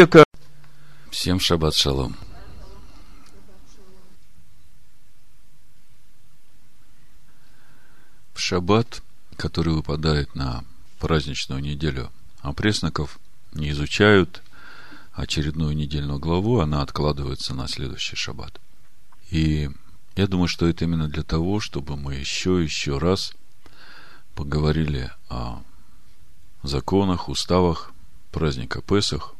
человека. Всем шаббат шалом. В шаббат, который выпадает на праздничную неделю опресноков, не изучают очередную недельную главу, она откладывается на следующий шаббат. И я думаю, что это именно для того, чтобы мы еще еще раз поговорили о законах, уставах праздника Песах.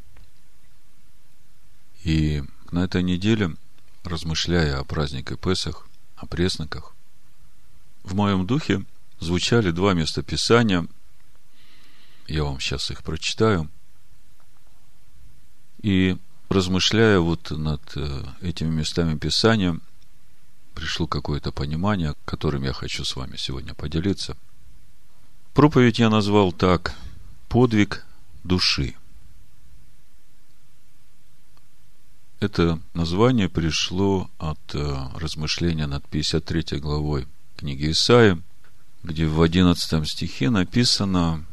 И на этой неделе, размышляя о празднике Песах, о пресноках, в моем духе звучали два местописания. Я вам сейчас их прочитаю. И размышляя вот над э, этими местами Писания, пришло какое-то понимание, которым я хочу с вами сегодня поделиться. Проповедь я назвал так «Подвиг души». Это название пришло от э, размышления над 53 главой книги Исаия, где в 11 стихе написано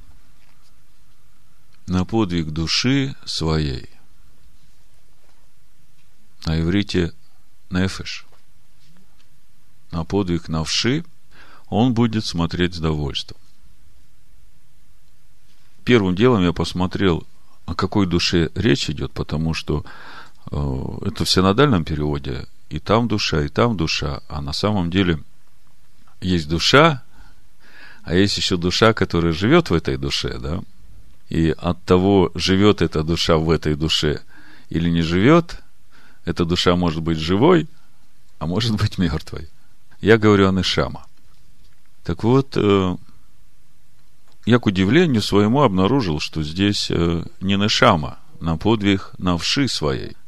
«На подвиг души своей». На иврите «нефеш». На подвиг навши он будет смотреть с довольством. Первым делом я посмотрел, о какой душе речь идет, потому что это в синодальном переводе, и там душа, и там душа, а на самом деле есть душа, а есть еще душа, которая живет в этой душе, да, и от того, живет эта душа в этой душе или не живет, эта душа может быть живой, а может быть мертвой. Я говорю о Нешама. Так вот, э, я к удивлению своему обнаружил, что здесь э, не Нешама на подвиг навши своей –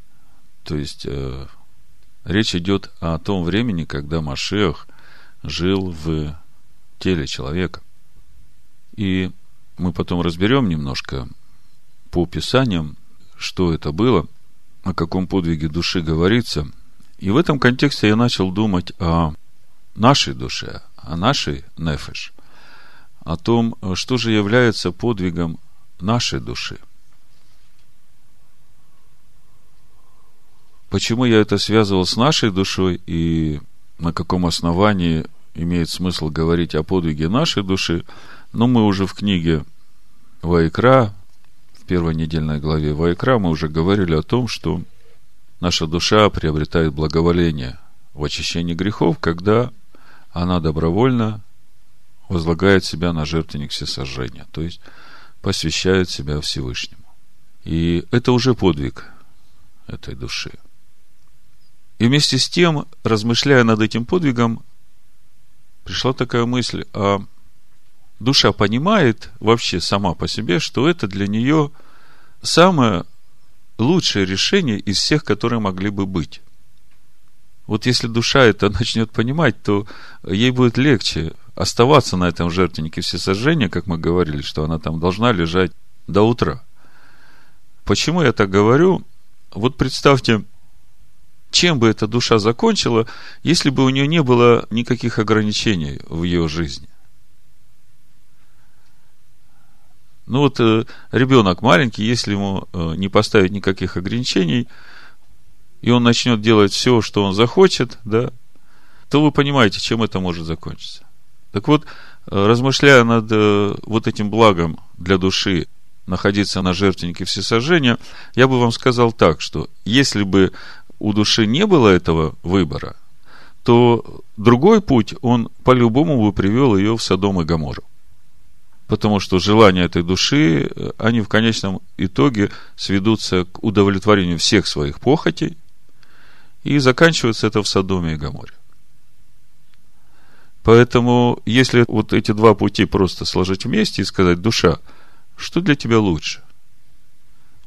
то есть, э, речь идет о том времени, когда Машех жил в теле человека. И мы потом разберем немножко по Писаниям, что это было, о каком подвиге души говорится. И в этом контексте я начал думать о нашей душе, о нашей нефеш, о том, что же является подвигом нашей души. Почему я это связывал с нашей душой и на каком основании имеет смысл говорить о подвиге нашей души? Ну, мы уже в книге Вайкра, в первой недельной главе Вайкра, мы уже говорили о том, что наша душа приобретает благоволение в очищении грехов, когда она добровольно возлагает себя на жертвенник всесожжения, то есть посвящает себя Всевышнему. И это уже подвиг этой души – и вместе с тем, размышляя над этим подвигом, пришла такая мысль, а душа понимает вообще сама по себе, что это для нее самое лучшее решение из всех, которые могли бы быть. Вот если душа это начнет понимать, то ей будет легче оставаться на этом жертвеннике всесожжения, как мы говорили, что она там должна лежать до утра. Почему я так говорю? Вот представьте, чем бы эта душа закончила, если бы у нее не было никаких ограничений в ее жизни. Ну вот э, ребенок маленький, если ему э, не поставить никаких ограничений, и он начнет делать все, что он захочет, да, то вы понимаете, чем это может закончиться. Так вот, э, размышляя над вот этим благом для души, находиться на жертвеннике всесожжения, я бы вам сказал так, что если бы у души не было этого выбора, то другой путь, он по-любому бы привел ее в Содом и Гамору. Потому что желания этой души, они в конечном итоге сведутся к удовлетворению всех своих похотей, и заканчивается это в Содоме и Гаморе. Поэтому, если вот эти два пути просто сложить вместе и сказать, душа, что для тебя лучше?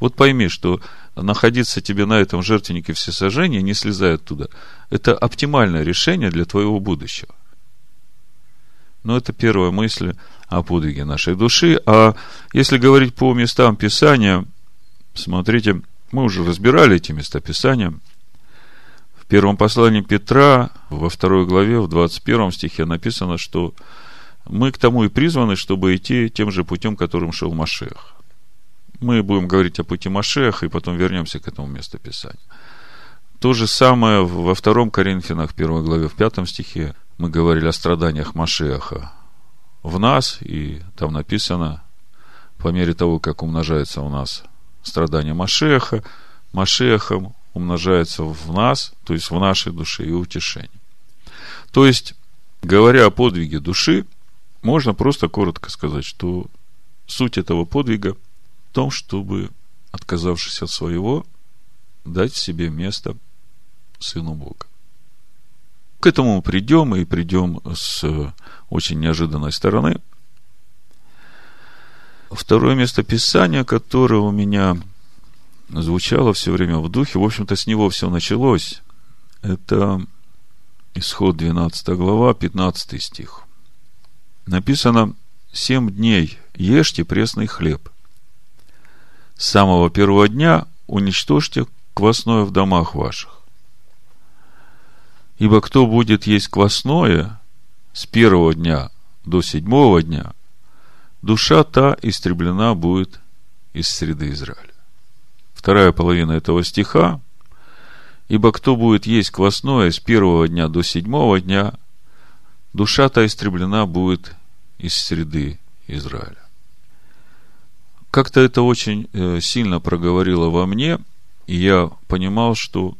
Вот пойми, что находиться тебе на этом жертвеннике всесожжения, не слезая оттуда, это оптимальное решение для твоего будущего. Но это первая мысль о подвиге нашей души. А если говорить по местам Писания, смотрите, мы уже разбирали эти места Писания. В первом послании Петра, во второй главе, в 21 стихе написано, что мы к тому и призваны, чтобы идти тем же путем, которым шел Машех. Мы будем говорить о пути Машеха, и потом вернемся к этому месту Писания. То же самое во втором Коринфянах, первой главе, в пятом стихе, мы говорили о страданиях Машеха в нас, и там написано, по мере того, как умножается у нас страдания Машеха, Машехом умножается в нас, то есть в нашей душе и утешение. То есть, говоря о подвиге души, можно просто коротко сказать, что суть этого подвига в том, чтобы, отказавшись от своего, дать себе место Сыну Бога. К этому мы придем и придем с очень неожиданной стороны. Второе место Писания, которое у меня звучало все время в духе, в общем-то, с него все началось. Это исход 12 глава, 15 стих. Написано, «Семь дней ешьте пресный хлеб. С самого первого дня уничтожьте квасное в домах ваших. Ибо кто будет есть квасное с первого дня до седьмого дня, душа та истреблена будет из среды Израиля. Вторая половина этого стиха. Ибо кто будет есть квасное с первого дня до седьмого дня, душа та истреблена будет из среды Израиля. Как-то это очень э, сильно проговорило во мне, и я понимал, что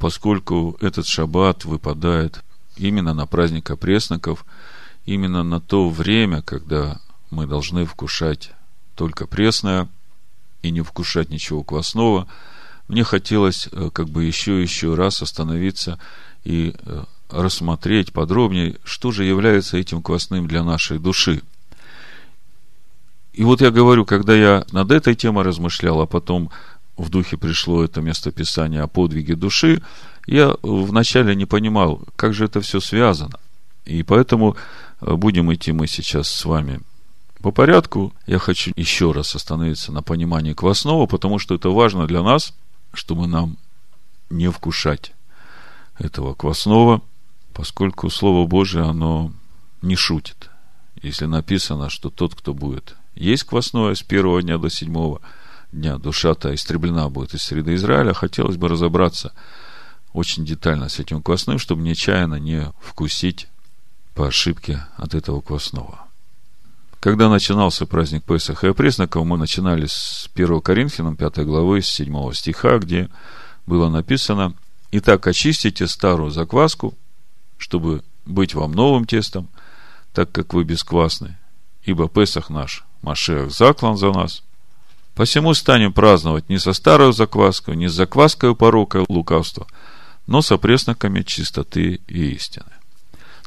поскольку этот шаббат выпадает именно на праздник опресноков, именно на то время, когда мы должны вкушать только пресное и не вкушать ничего квасного, мне хотелось э, как бы еще еще раз остановиться и э, рассмотреть подробнее, что же является этим квасным для нашей души. И вот я говорю, когда я над этой темой размышлял, а потом в духе пришло это местописание о подвиге души, я вначале не понимал, как же это все связано. И поэтому э, будем идти мы сейчас с вами по порядку. Я хочу еще раз остановиться на понимании квасного, потому что это важно для нас, чтобы нам не вкушать этого квасного, поскольку Слово Божие, оно не шутит. Если написано, что тот, кто будет есть квасное с первого дня до седьмого – дня душа-то истреблена будет из среды Израиля, хотелось бы разобраться очень детально с этим квасным, чтобы нечаянно не вкусить по ошибке от этого квасного. Когда начинался праздник Песаха и Пресноков, мы начинали с 1 Коринфянам 5 главы, с 7 стиха, где было написано «Итак, очистите старую закваску, чтобы быть вам новым тестом, так как вы бесквасны, ибо Песах наш, Машех заклан за нас, Посему станем праздновать не со старой закваской, не с закваской порока лукавства, но с опресноками чистоты и истины.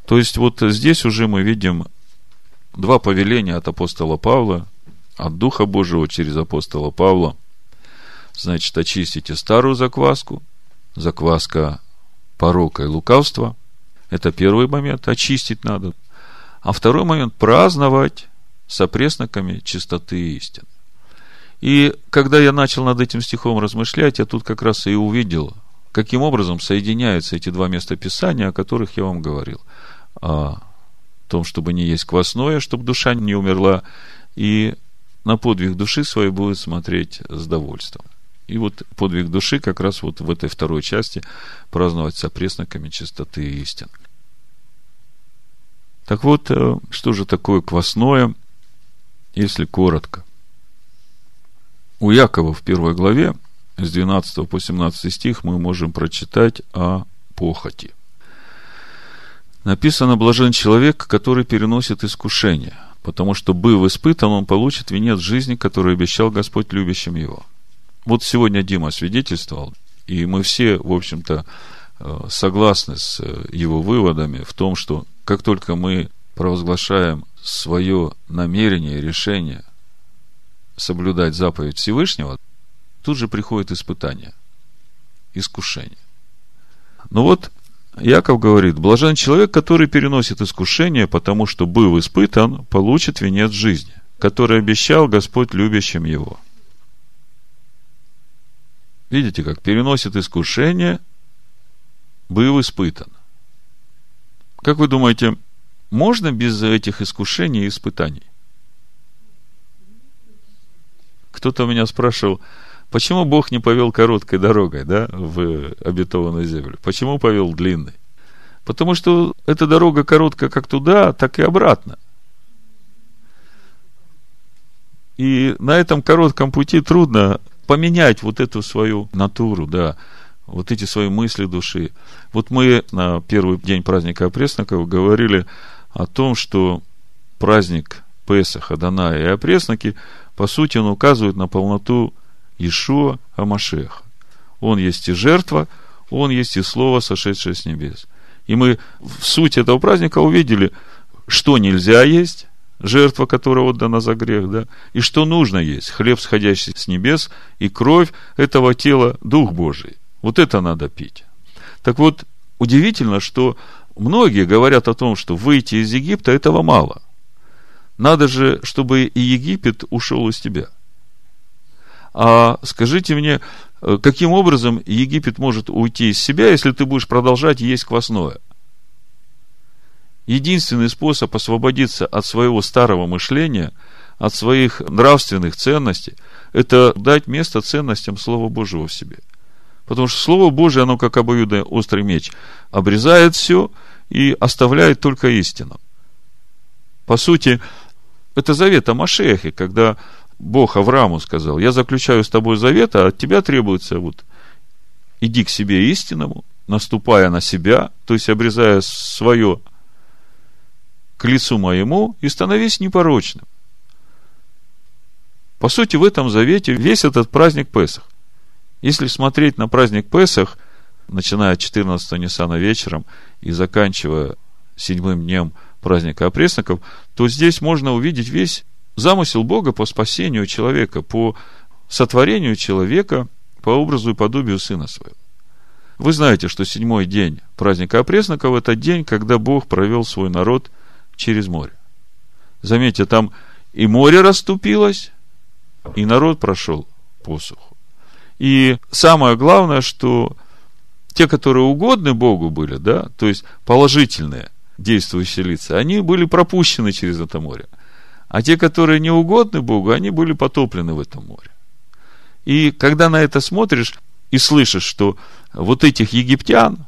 То есть, вот здесь уже мы видим два повеления от апостола Павла, от Духа Божьего через апостола Павла. Значит, очистите старую закваску, закваска порока и лукавства. Это первый момент, очистить надо. А второй момент, праздновать с опресноками чистоты истины. И когда я начал над этим стихом размышлять, я тут как раз и увидел, каким образом соединяются эти два места Писания, о которых я вам говорил. О том, чтобы не есть квасное, чтобы душа не умерла, и на подвиг души своей будет смотреть с довольством. И вот подвиг души как раз вот в этой второй части праздновать с опресноками чистоты и истины. Так вот, э, что же такое квасное, если коротко? У Якова в первой главе, с 12 по 17 стих, мы можем прочитать о похоти. Написано, блажен человек, который переносит искушение, потому что, быв испытан, он получит венец жизни, который обещал Господь любящим его. Вот сегодня Дима свидетельствовал, и мы все, в общем-то, э, согласны с его выводами в том, что как только мы провозглашаем свое намерение, решение соблюдать заповедь Всевышнего, тут же приходит испытание, искушение. Ну вот, Яков говорит, блажен человек, который переносит искушение, потому что, был испытан, получит венец жизни, который обещал Господь любящим его. Видите, как переносит искушение, был испытан. Как вы думаете, можно без этих искушений и испытаний? Кто-то меня спрашивал, почему Бог не повел короткой дорогой, да, в обетованную землю? Почему повел длинной? Потому что эта дорога короткая как туда, так и обратно. И на этом коротком пути трудно поменять вот эту свою натуру, да, вот эти свои мысли души. Вот мы на первый день праздника опресноков говорили о том, что праздник Песах, Адана и опресноки, по сути, он указывает на полноту Ишуа Амашеха. Он есть и жертва, он есть и слово, сошедшее с небес. И мы в суть этого праздника увидели, что нельзя есть, жертва, которая отдана за грех, да, и что нужно есть, хлеб, сходящий с небес, и кровь этого тела, Дух Божий. Вот это надо пить. Так вот, удивительно, что многие говорят о том, что выйти из Египта этого мало. Надо же, чтобы и Египет ушел из тебя. А скажите мне, э, каким образом Египет может уйти из себя, если ты будешь продолжать есть квасное? Единственный способ освободиться от своего старого мышления, от своих нравственных ценностей, это дать место ценностям Слова Божьего в себе. Потому что Слово Божье, оно как обоюдный острый меч, обрезает все и оставляет только истину. По сути, это завет о Машехе, когда Бог Аврааму сказал, я заключаю с тобой завет, а от тебя требуется вот, иди к себе истинному, наступая на себя, то есть обрезая свое к лицу моему и становись непорочным. По сути, в этом завете весь этот праздник Песах. Если смотреть на праздник Песах, начиная от 14 Ниссана вечером и заканчивая седьмым днем праздника опресноков, то здесь можно увидеть весь замысел Бога по спасению человека, по сотворению человека по образу и подобию Сына Своего. Вы знаете, что седьмой день праздника опресноков – это день, когда Бог провел свой народ через море. Заметьте, там и море расступилось, и народ прошел посуху. И самое главное, что те, которые угодны Богу были, да, то есть положительные действующие лица, они были пропущены через это море. А те, которые не угодны Богу, они были потоплены в этом море. И когда на это смотришь и слышишь, что вот этих египтян,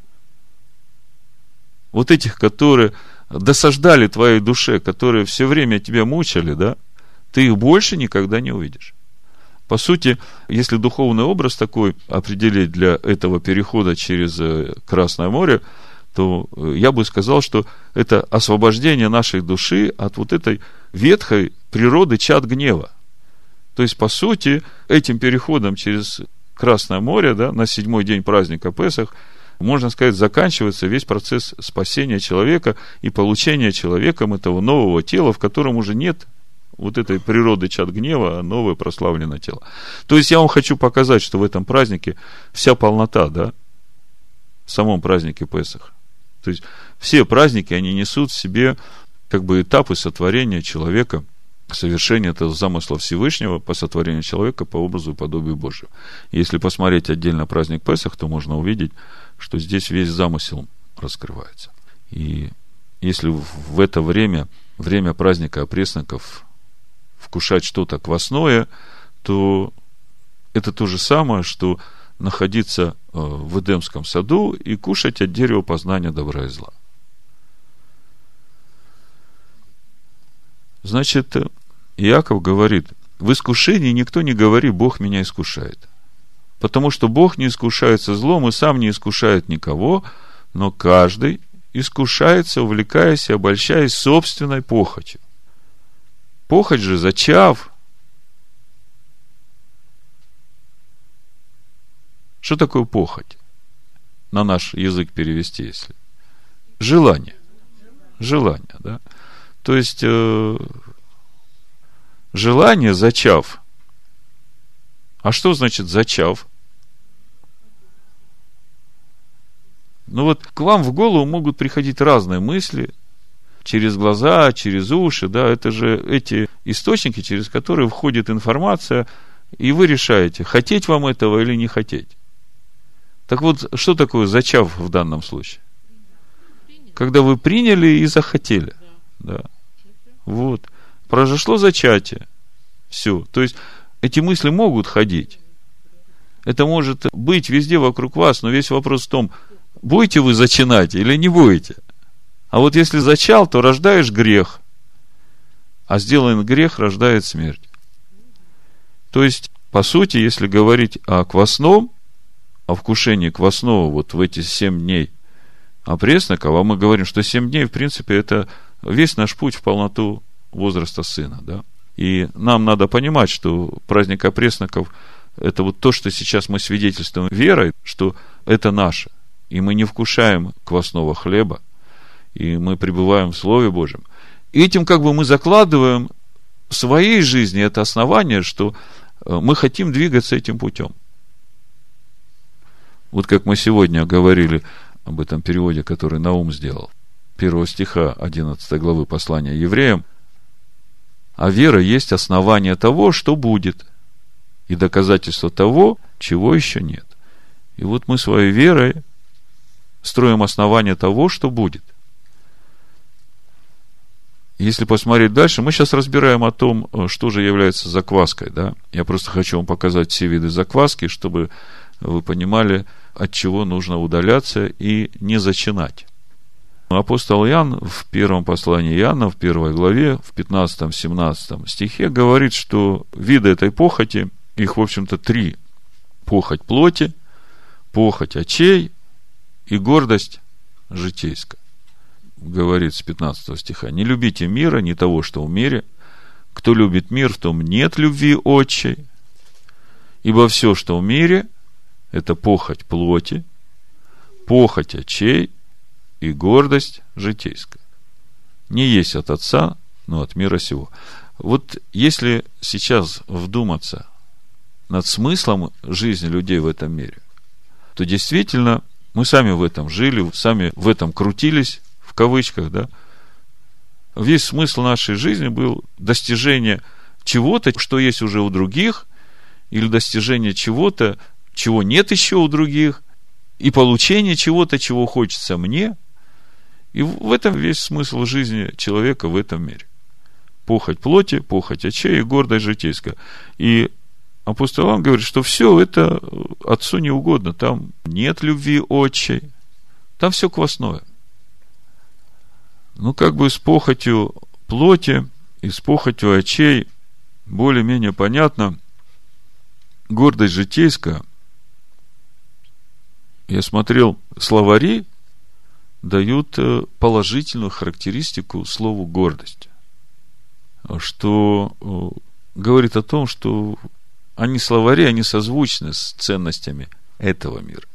вот этих, которые досаждали твоей душе, которые все время тебя мучили, да, ты их больше никогда не увидишь. По сути, если духовный образ такой определить для этого перехода через э, Красное море, то э, я бы сказал, что это освобождение нашей души от вот этой ветхой природы чад гнева. То есть, по сути, этим переходом через Красное море, да, на седьмой день праздника Песах – можно сказать, заканчивается весь процесс спасения человека и получения человеком этого нового тела, в котором уже нет вот этой природы чат гнева, а новое прославленное тело. То есть я вам хочу показать, что в этом празднике вся полнота, да, в самом празднике Песах. То есть все праздники, они несут в себе как бы этапы сотворения человека, совершения этого замысла Всевышнего по сотворению человека по образу и подобию Божию. Если посмотреть отдельно праздник Песах, то можно увидеть, что здесь весь замысел раскрывается. И если в это время, время праздника опресноков, вкушать что-то квасное, то это то же самое, что находиться э, в Эдемском саду и кушать от дерева познания добра и зла. Значит, Иаков говорит, в искушении никто не говорит, Бог меня искушает. Потому что Бог не искушается злом и сам не искушает никого, но каждый искушается, увлекаясь и обольщаясь собственной похотью. Похоть же, зачав, Что такое похоть? На наш язык перевести, если. Желание. Желание, да. То есть, э, желание, зачав. А что значит зачав? Ну вот к вам в голову могут приходить разные мысли через глаза, через уши, да, это же эти источники, через которые входит информация, и вы решаете, хотеть вам этого или не хотеть. Так вот, что такое зачав в данном случае? Когда вы приняли и захотели. Да. Вот. Произошло зачатие. Все. То есть, эти мысли могут ходить. Это может быть везде вокруг вас, но весь вопрос в том, будете вы зачинать или не будете. А вот если зачал, то рождаешь грех, а сделан грех рождает смерть. То есть, по сути, если говорить о квасном, о вкушении квасного вот в эти семь дней опресноков, а мы говорим, что семь дней, в принципе, это весь наш путь в полноту возраста сына, да. И нам надо понимать, что праздник опресноков – это вот то, что сейчас мы свидетельствуем верой, что это наше. И мы не вкушаем квасного хлеба, и мы пребываем в Слове Божьем. И этим как бы мы закладываем в своей жизни это основание, что э, мы хотим двигаться этим путем. Вот как мы сегодня говорили об этом переводе, который Наум сделал. Первого стиха 11 главы послания евреям – а вера есть основание того, что будет, и доказательство того, чего еще нет. И вот мы своей верой строим основание того, что будет. Если посмотреть дальше, мы сейчас разбираем о том, что же является закваской. Да? Я просто хочу вам показать все виды закваски, чтобы вы понимали, от чего нужно удаляться и не зачинать. Апостол Иоанн в первом послании Иоанна, в первой главе, в 15-17 стихе говорит, что виды этой похоти, их, в общем-то, три. Похоть плоти, похоть очей и гордость житейская. Говорит с 15 стиха, не любите мира, не того, что в мире. Кто любит мир, в том нет любви отчей. Ибо все, что в мире, это похоть плоти, похоть очей и гордость житейская. Не есть от Отца, но от мира сего. Вот если сейчас вдуматься над смыслом жизни людей в этом мире, то действительно мы сами в этом жили, сами в этом крутились, кавычках, да. Весь смысл нашей жизни был достижение чего-то, что есть уже у других, или достижение чего-то, чего нет еще у других, и получение чего-то, чего хочется мне – и в этом весь смысл жизни человека в этом мире. Похоть плоти, похоть очей и гордость житейская. И апостол Иоанн говорит, что все это отцу не угодно. Там нет любви отчей. Там все квасное. Ну, как бы с похотью плоти и с похотью очей более-менее понятно. Гордость житейская. Я смотрел словари дают э, положительную характеристику слову гордость, что э, говорит о том, что они словари, они созвучны с ценностями этого мира.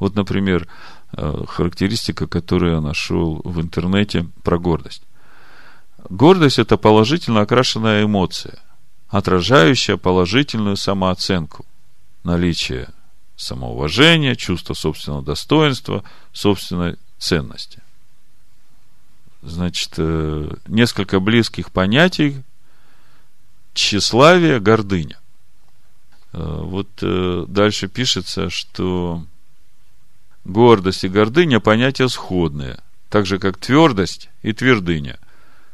Вот, например, характеристика, которую я нашел в интернете про гордость. Гордость – это положительно окрашенная эмоция, отражающая положительную самооценку, наличие самоуважения, чувство собственного достоинства, собственной ценности. Значит, э, несколько близких понятий тщеславие, гордыня. Э, вот э, дальше пишется, что гордость и гордыня понятия сходные, так же как твердость и твердыня,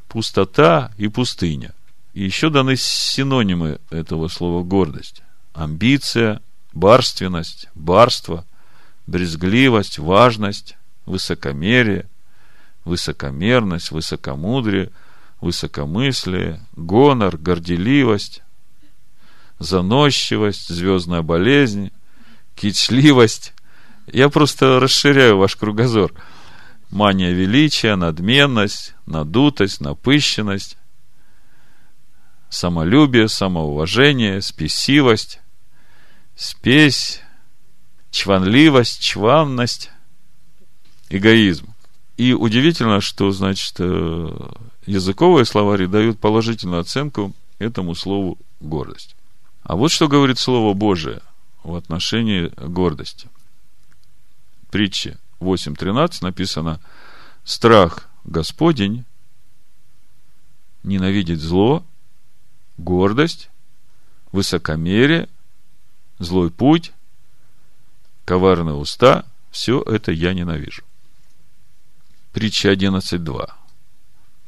пустота и пустыня. И еще даны синонимы этого слова гордость. Амбиция, барственность, барство, брезгливость, важность, высокомерие, высокомерность, высокомудрие, высокомыслие, гонор, горделивость, заносчивость, звездная болезнь, кичливость. Я просто расширяю ваш кругозор. Мания величия, надменность, надутость, напыщенность, самолюбие, самоуважение, спесивость, спесь, чванливость, чванность, эгоизм. И удивительно, что, значит, э, языковые словари дают положительную оценку этому слову гордость. А вот что говорит Слово Божие в отношении гордости. Притче 8.13 написано «Страх Господень ненавидеть зло, гордость, высокомерие, злой путь, коварные уста, все это я ненавижу. Притча 11.2.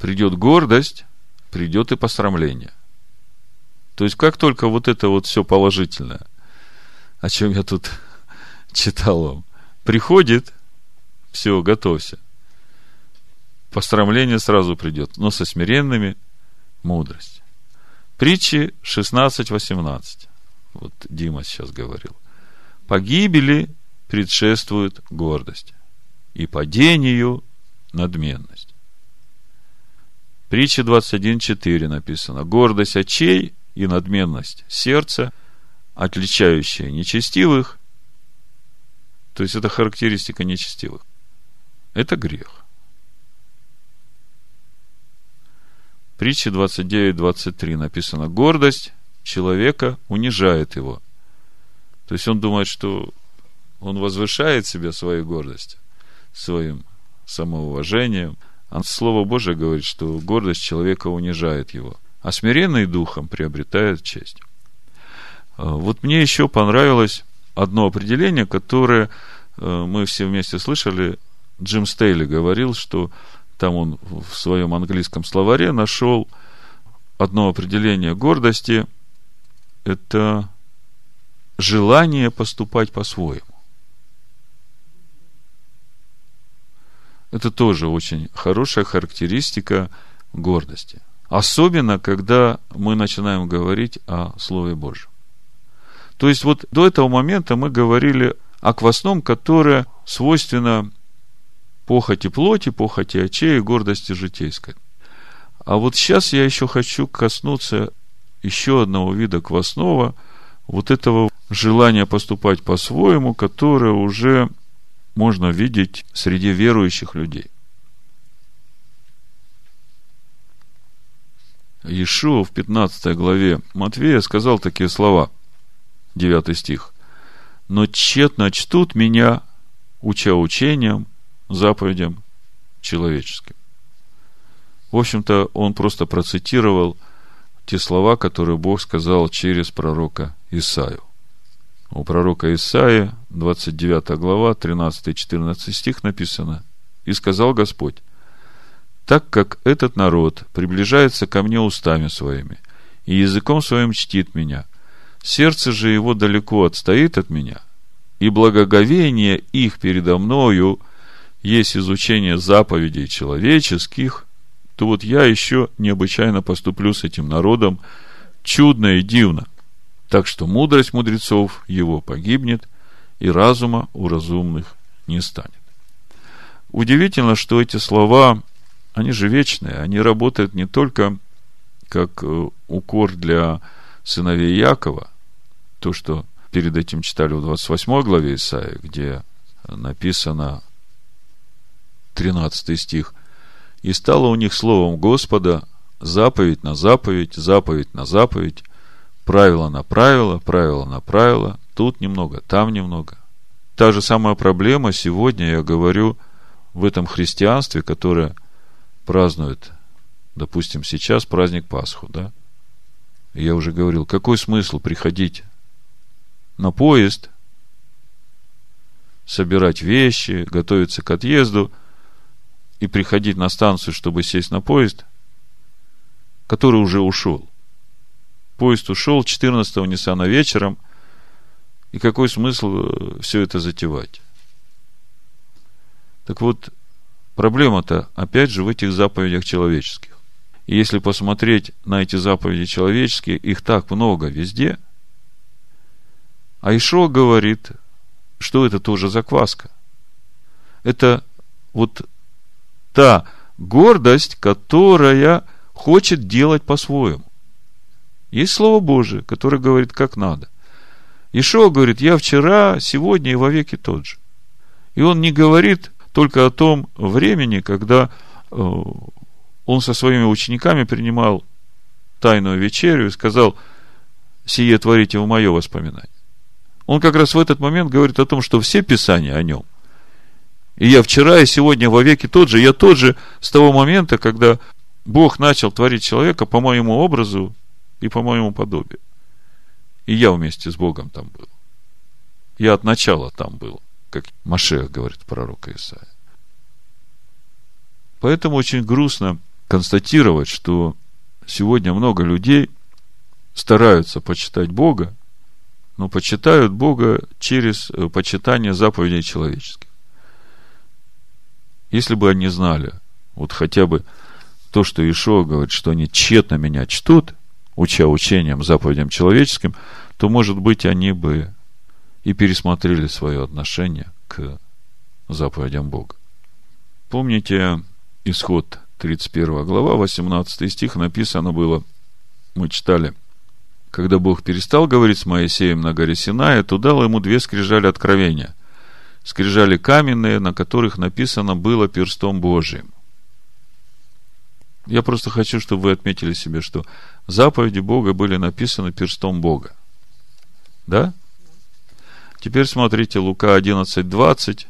Придет гордость, придет и посрамление. То есть, как только вот это вот все положительное, о чем я тут читал вам, приходит, все, готовься. Пострамление сразу придет, но со смиренными мудрость. Притчи 16-18. Вот Дима сейчас говорил. Погибели предшествует гордость, и падению надменность. Притча 21.4 написано. Гордость очей и надменность сердца, отличающая нечестивых, то есть это характеристика нечестивых. Это грех. Притча 29.23 написано. Гордость человека унижает его. То есть он думает, что он возвышает себя своей гордостью, своим самоуважением. А Слово Божие говорит, что гордость человека унижает его, а смиренный духом приобретает честь. А, вот мне еще понравилось одно определение, которое э, мы все вместе слышали. Джим Стейли говорил, что там он в своем английском словаре нашел одно определение гордости. Это желание поступать по-своему. Это тоже очень хорошая характеристика гордости. Особенно, когда мы начинаем говорить о Слове Божьем. То есть, вот до этого момента мы говорили о квасном, которое свойственно похоти плоти, похоти очей и гордости житейской. А вот сейчас я еще хочу коснуться еще одного вида квасного, вот этого желания поступать по-своему, которое уже можно видеть среди верующих людей. Иешуа в 15 главе Матвея сказал такие слова, 9 стих. «Но тщетно чтут меня, уча учением, заповедям человеческим». В общем-то, он просто процитировал те слова, которые Бог сказал через пророка Исаию. У пророка Исаия, 29 глава, 13-14 стих написано. «И сказал Господь, так как этот народ приближается ко мне устами своими, и языком своим чтит меня, сердце же его далеко отстоит от меня, и благоговение их передо мною есть изучение заповедей человеческих, то вот я еще необычайно поступлю с этим народом чудно и дивно. Так что мудрость мудрецов его погибнет, и разума у разумных не станет. Удивительно, что эти слова, они же вечные, они работают не только как э, укор для сыновей Якова, то, что перед этим читали в 28 главе Исаия, где написано 13 стих, «И стало у них словом Господа заповедь на заповедь, заповедь на заповедь, правило на правило, правило на правило, тут немного, там немного. Та же самая проблема сегодня, я говорю, в этом христианстве, которое празднует, допустим, сейчас праздник Пасху, да? Я уже говорил, какой смысл приходить на поезд, собирать вещи, готовиться к отъезду и приходить на станцию, чтобы сесть на поезд, который уже ушел. Поезд ушел 14-го Ниссана вечером. И какой смысл э, все это затевать? Так вот, проблема-то, опять же, в этих заповедях человеческих. И если посмотреть на эти заповеди человеческие, их так много везде. А Ишо говорит, что это тоже закваска. Это вот та гордость, которая хочет делать по-своему. Есть Слово Божие, которое говорит, как надо. Ишуа говорит, я вчера, сегодня и вовеки тот же. И он не говорит только о том времени, когда э, он со своими учениками принимал тайную вечерю и сказал, сие творите в мое воспоминание. Он как раз в этот момент говорит о том, что все писания о нем. И я вчера и сегодня вовеки тот же. Я тот же с того момента, когда Бог начал творить человека по моему образу и по моему подобию. И я вместе с Богом там был. Я от начала там был, как Машех говорит пророк Исаия. Поэтому очень грустно констатировать, что сегодня много людей стараются почитать Бога, но почитают Бога через э, почитание заповедей человеческих. Если бы они знали, вот хотя бы то, что Ишуа говорит, что они тщетно меня чтут, уча учением, заповедям человеческим, то, может быть, они бы и пересмотрели свое отношение к заповедям Бога. Помните исход 31 глава, 18 стих написано было, мы читали, когда Бог перестал говорить с Моисеем на горе Синая, то дал ему две скрижали откровения. Скрижали каменные, на которых написано было перстом Божиим. Я просто хочу, чтобы вы отметили себе, что заповеди Бога были написаны перстом Бога. Да? Теперь смотрите, Лука 11, 20.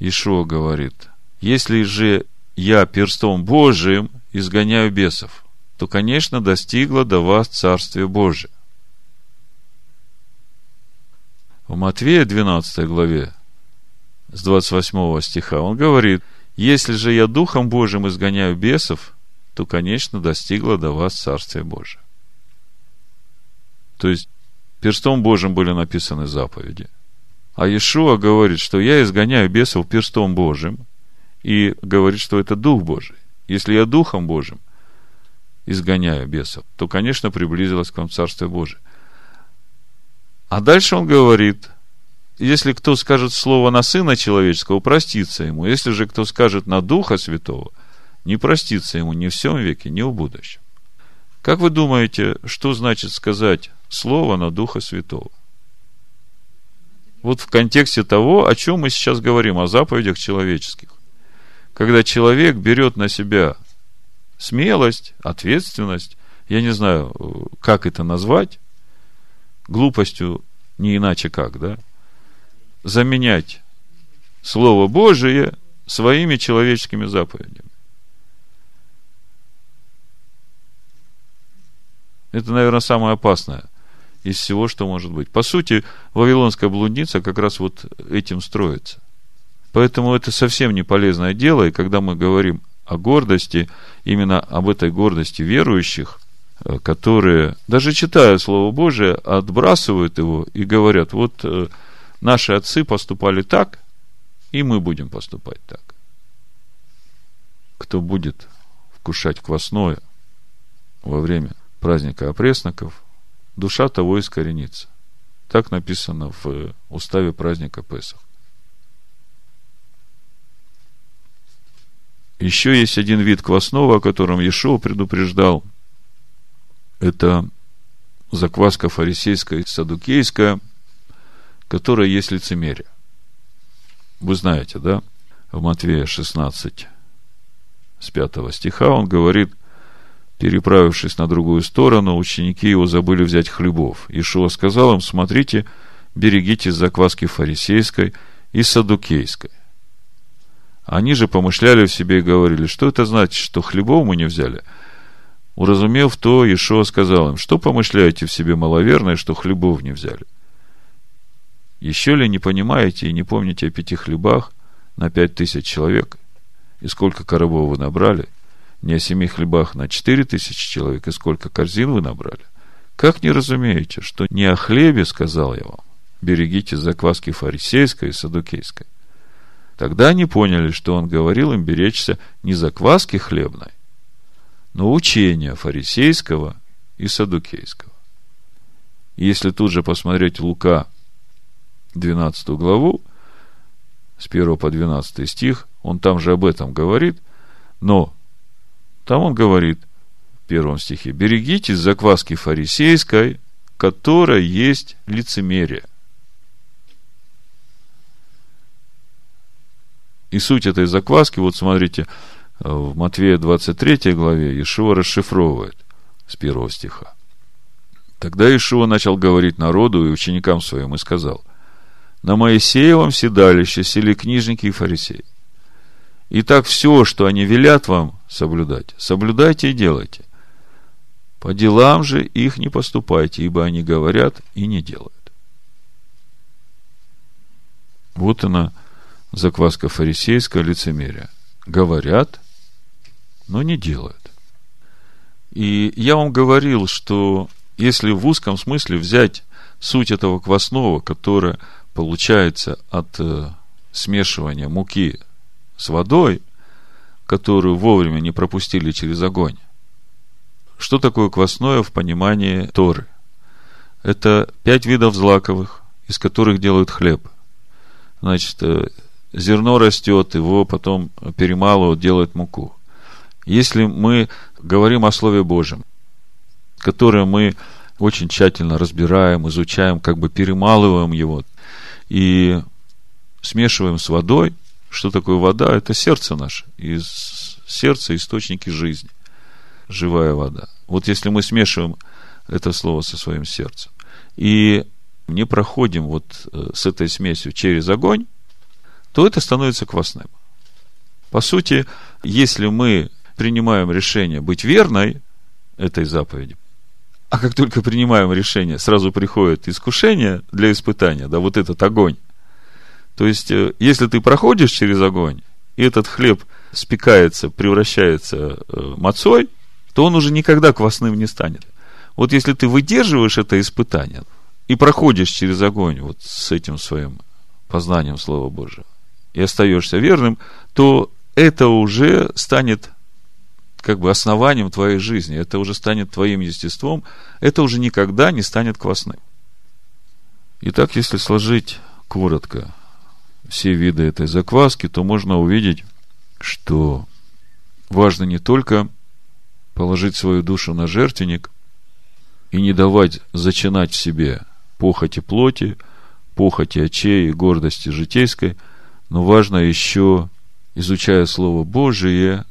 Ишуа говорит, если же я перстом Божиим изгоняю бесов, то, конечно, достигло до вас Царствие Божие. В Матвея 12 главе с 28 стиха он говорит, если же я Духом Божиим изгоняю бесов, то, конечно, достигло до вас Царствие Божие. То есть, перстом Божьим были написаны заповеди. А Иешуа говорит, что я изгоняю бесов перстом Божьим, и говорит, что это Дух Божий. Если я Духом Божьим изгоняю бесов, то, конечно, приблизилось к вам Царствие Божие. А дальше он говорит, если кто скажет слово на Сына Человеческого, простится ему. Если же кто скажет на Духа Святого, не простится ему ни в всем веке, ни в будущем. Как вы думаете, что значит сказать слово на Духа Святого? Вот в контексте того, о чем мы сейчас говорим, о заповедях человеческих. Когда человек берет на себя смелость, ответственность, я не знаю, как это назвать, глупостью не иначе как, да, заменять Слово Божие своими человеческими заповедями. Это, наверное, самое опасное из всего, что может быть. По сути, Вавилонская блудница как раз вот этим строится. Поэтому это совсем не полезное дело, и когда мы говорим о гордости, именно об этой гордости верующих, э, которые, даже читая Слово Божие, отбрасывают его и говорят, вот э, наши отцы поступали так, и мы будем поступать так. Кто будет вкушать квасное во время праздника опресноков, душа того искоренится. Так написано в уставе праздника Песах. Еще есть один вид квасного, о котором Ешоу предупреждал. Это закваска фарисейская и садукейская – которая есть лицемерие. Вы знаете, да? В Матвея 16, с 5 стиха он говорит, переправившись на другую сторону, ученики его забыли взять хлебов. Ишуа сказал им, смотрите, берегитесь закваски фарисейской и садукейской. Они же помышляли в себе и говорили, что это значит, что хлебов мы не взяли? Уразумев то, Ишуа сказал им, что помышляете в себе маловерное, что хлебов не взяли? Еще ли не понимаете и не помните о пяти хлебах на пять тысяч человек? И сколько коробов вы набрали? Не о семи хлебах на четыре тысячи человек, и сколько корзин вы набрали? Как не разумеете, что не о хлебе сказал я вам? Берегите закваски фарисейской и садукейской. Тогда они поняли, что он говорил им беречься не закваски хлебной, но учения фарисейского и садукейского. если тут же посмотреть Лука 12 главу, с 1 по 12 стих, он там же об этом говорит, но там он говорит в первом стихе, берегитесь закваски фарисейской, которая есть лицемерие. И суть этой закваски, вот смотрите, в Матвея 23 главе Ишуа расшифровывает с первого стиха. Тогда Ишуа начал говорить народу и ученикам своим и сказал – на Моисеевом седалище сели книжники и фарисеи. Итак, все, что они велят вам соблюдать, соблюдайте и делайте. По делам же их не поступайте, ибо они говорят и не делают. Вот она, закваска фарисейская лицемерия. Говорят, но не делают. И я вам говорил, что если в узком смысле взять суть этого квасного, которое получается от э, смешивания муки с водой, которую вовремя не пропустили через огонь. Что такое квасное в понимании Торы? Это пять видов злаковых, из которых делают хлеб. Значит, э, зерно растет, его потом перемалывают, делают муку. Если мы говорим о Слове Божьем, которое мы очень тщательно разбираем, изучаем, как бы перемалываем его и смешиваем с водой, что такое вода? Это сердце наше. Из сердца источники жизни. Живая вода. Вот если мы смешиваем это слово со своим сердцем, и не проходим вот э, с этой смесью через огонь, то это становится квасным. По сути, если мы принимаем решение быть верной этой заповеди, а как только принимаем решение, сразу приходит искушение для испытания, да, вот этот огонь. То есть, э, если ты проходишь через огонь, и этот хлеб спекается, превращается э, мацой, то он уже никогда квасным не станет. Вот если ты выдерживаешь это испытание и проходишь через огонь вот с этим своим познанием Слова Божьего, и остаешься верным, то это уже станет как бы основанием твоей жизни, это уже станет твоим естеством, это уже никогда не станет квасным. Итак, если сложить коротко все виды этой закваски, то можно увидеть, что важно не только положить свою душу на жертвенник и не давать зачинать в себе похоти плоти, похоти очей и гордости житейской – но важно еще, изучая Слово Божие,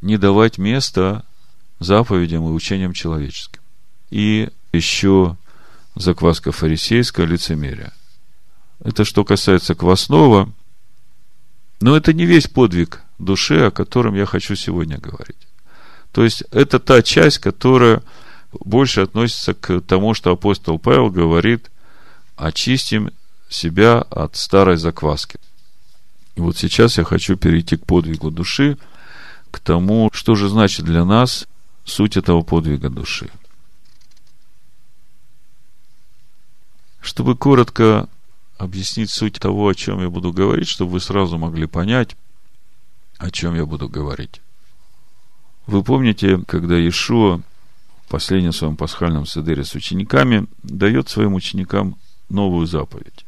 не давать места заповедям и учениям человеческим. И еще закваска фарисейская лицемерие. Это что касается квасного, но это не весь подвиг души, о котором я хочу сегодня говорить. То есть, это та часть, которая больше относится к тому, что апостол Павел говорит, очистим себя от старой закваски. И вот сейчас я хочу перейти к подвигу души, к тому, что же значит для нас суть этого подвига души. Чтобы коротко объяснить суть того, о чем я буду говорить, чтобы вы сразу могли понять, о чем я буду говорить. Вы помните, когда Иешуа в последнем своем пасхальном седере с учениками дает своим ученикам новую заповедь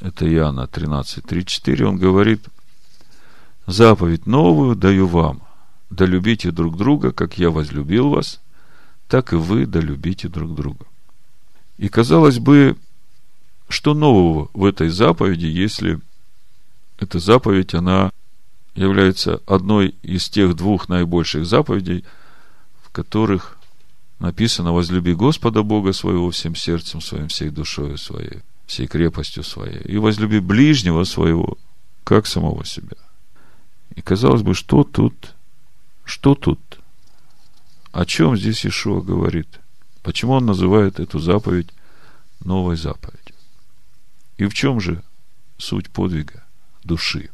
это Иоанна 13, 34, он говорит, заповедь новую даю вам, да любите друг друга, как я возлюбил вас, так и вы да любите друг друга. И казалось бы, что нового в этой заповеди, если эта заповедь, она является одной из тех двух наибольших заповедей, в которых написано «Возлюби Господа Бога своего всем сердцем своим, всей душою своей» всей крепостью своей, и возлюби ближнего своего, как самого себя. И казалось бы, что тут, что тут? О чем здесь Ишуа говорит? Почему он называет эту заповедь новой заповедью? И в чем же суть подвига души?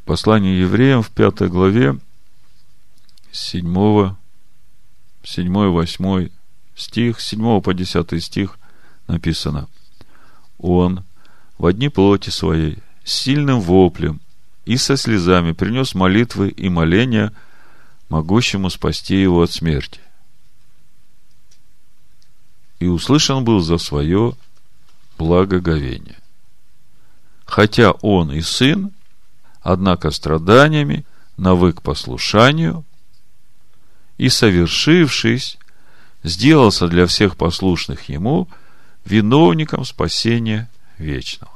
В послании евреям в пятой главе 7, 7, 8 стих, 7 по 10 стих написано. Он в одни плоти своей, с сильным воплем и со слезами принес молитвы и моления, могущему спасти его от смерти. И услышан был за свое благоговение. Хотя он и сын, однако страданиями навык послушанию, и совершившись, сделался для всех послушных ему виновником спасения вечного.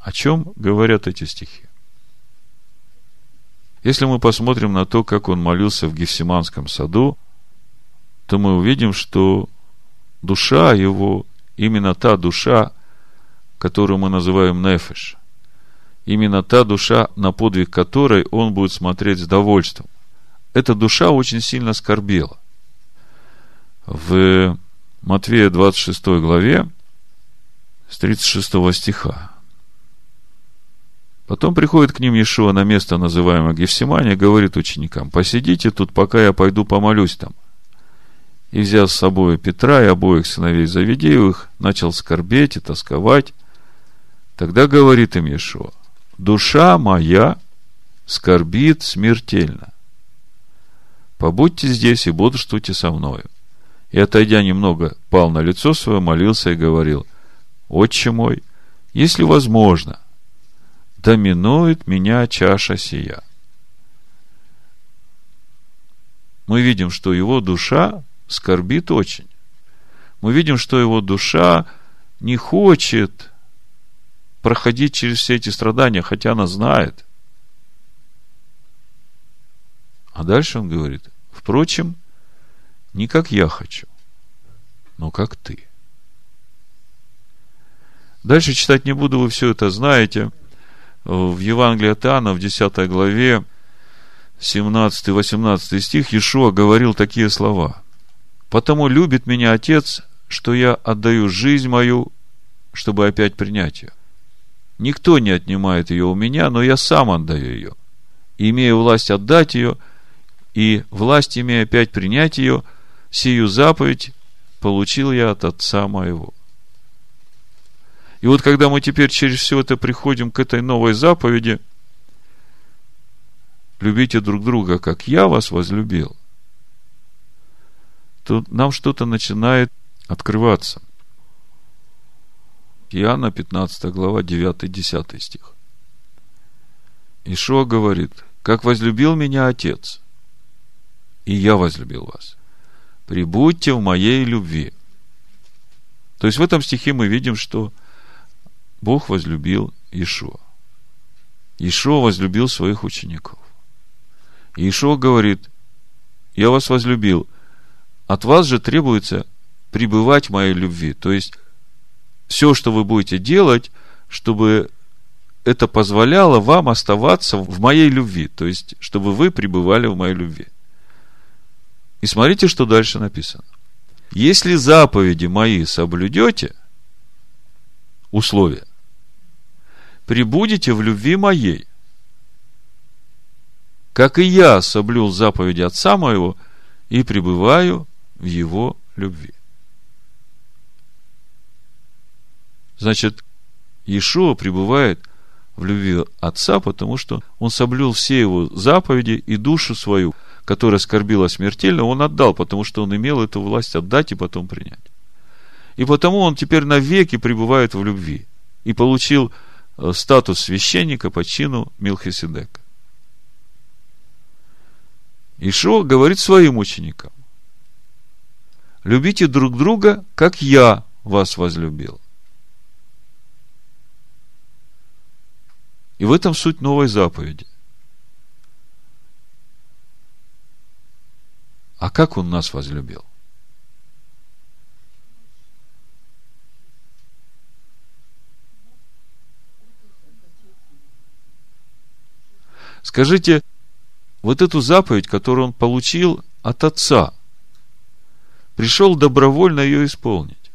О чем говорят эти стихи? Если мы посмотрим на то, как он молился в Гефсиманском саду, то мы увидим, что душа его, именно та душа, которую мы называем нефеш, именно та душа, на подвиг которой он будет смотреть с довольством. Эта душа очень сильно скорбела. В Матвея 26 главе с 36 стиха Потом приходит к ним Иешуа на место, называемое Гефсимания, говорит ученикам, посидите тут, пока я пойду помолюсь там. И, взяв с собой Петра и обоих сыновей Завидеевых, начал скорбеть и тосковать. Тогда говорит им Иешуа, душа моя скорбит смертельно. Побудьте здесь и бодрствуйте со мною. И, отойдя немного, пал на лицо свое, молился и говорил, «Отче мой, если возможно, доминует меня чаша сия». Мы видим, что его душа скорбит очень. Мы видим, что его душа не хочет проходить через все эти страдания, хотя она знает. А дальше он говорит, впрочем, не как я хочу, но как ты. Дальше читать не буду, вы все это знаете. В Евангелии от Иоанна, в 10 главе, 17-18 стих, Иешуа говорил такие слова. «Потому любит меня Отец, что я отдаю жизнь мою, чтобы опять принять ее. Никто не отнимает ее у меня, но я сам отдаю ее. Имею власть отдать ее, и власть имея опять принять ее – сию заповедь получил я от Отца моего. И вот когда мы теперь через все это приходим к этой новой заповеди, любите друг друга, как я вас возлюбил, то нам что-то начинает открываться. Иоанна 15 глава 9-10 стих. Ишуа говорит, как возлюбил меня Отец, и я возлюбил вас прибудьте в моей любви. То есть в этом стихе мы видим, что Бог возлюбил Ишуа. Ишуа возлюбил своих учеников. И Ишуа говорит, я вас возлюбил, от вас же требуется пребывать в моей любви. То есть, все, что вы будете делать, чтобы это позволяло вам оставаться в моей любви. То есть, чтобы вы пребывали в моей любви. И смотрите, что дальше написано. Если заповеди мои соблюдете, условия, прибудете в любви моей, как и я соблюл заповеди Отца моего и пребываю в его любви. Значит, Иешуа пребывает в любви Отца, потому что он соблюл все его заповеди и душу свою – которая скорбила смертельно, он отдал, потому что он имел эту власть отдать и потом принять. И потому он теперь навеки пребывает в любви и получил э, статус священника по чину Милхиседека. Ишо говорит своим ученикам, любите друг друга, как я вас возлюбил. И в этом суть новой заповеди. А как Он нас возлюбил? Скажите, вот эту заповедь, которую он получил от Отца, пришел добровольно ее исполнить.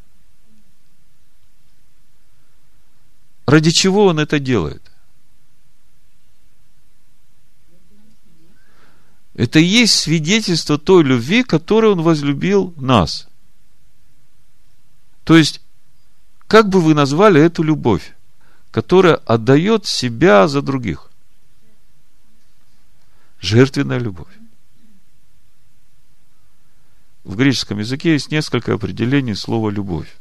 Ради чего он это делает? Это и есть свидетельство той любви, которой Он возлюбил нас. То есть, как бы вы назвали эту любовь, которая отдает себя за других? Жертвенная любовь. В греческом языке есть несколько определений слова «любовь».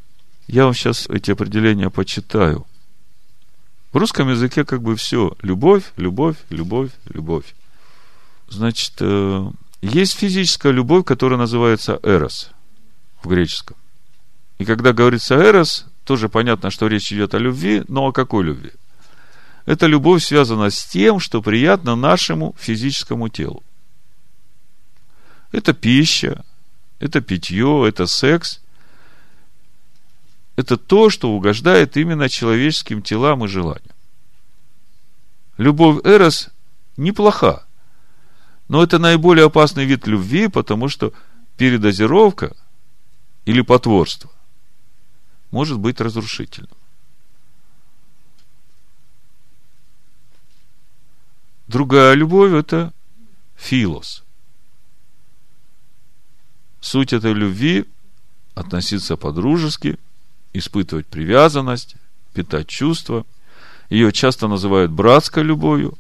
Я вам сейчас эти определения почитаю. В русском языке как бы все. Любовь, любовь, любовь, любовь. Значит, э, есть физическая любовь, которая называется эрос в греческом. И когда говорится эрос, тоже понятно, что речь идет о любви, но о какой любви? Эта любовь связана с тем, что приятно нашему физическому телу. Это пища, это питье, это секс. Это то, что угождает именно человеческим телам и желаниям. Любовь Эрос неплоха. Но это наиболее опасный вид любви, потому что передозировка или потворство может быть разрушительным. Другая любовь – это филос. Суть этой любви – относиться по-дружески, испытывать привязанность, питать чувства. Ее часто называют братской любовью.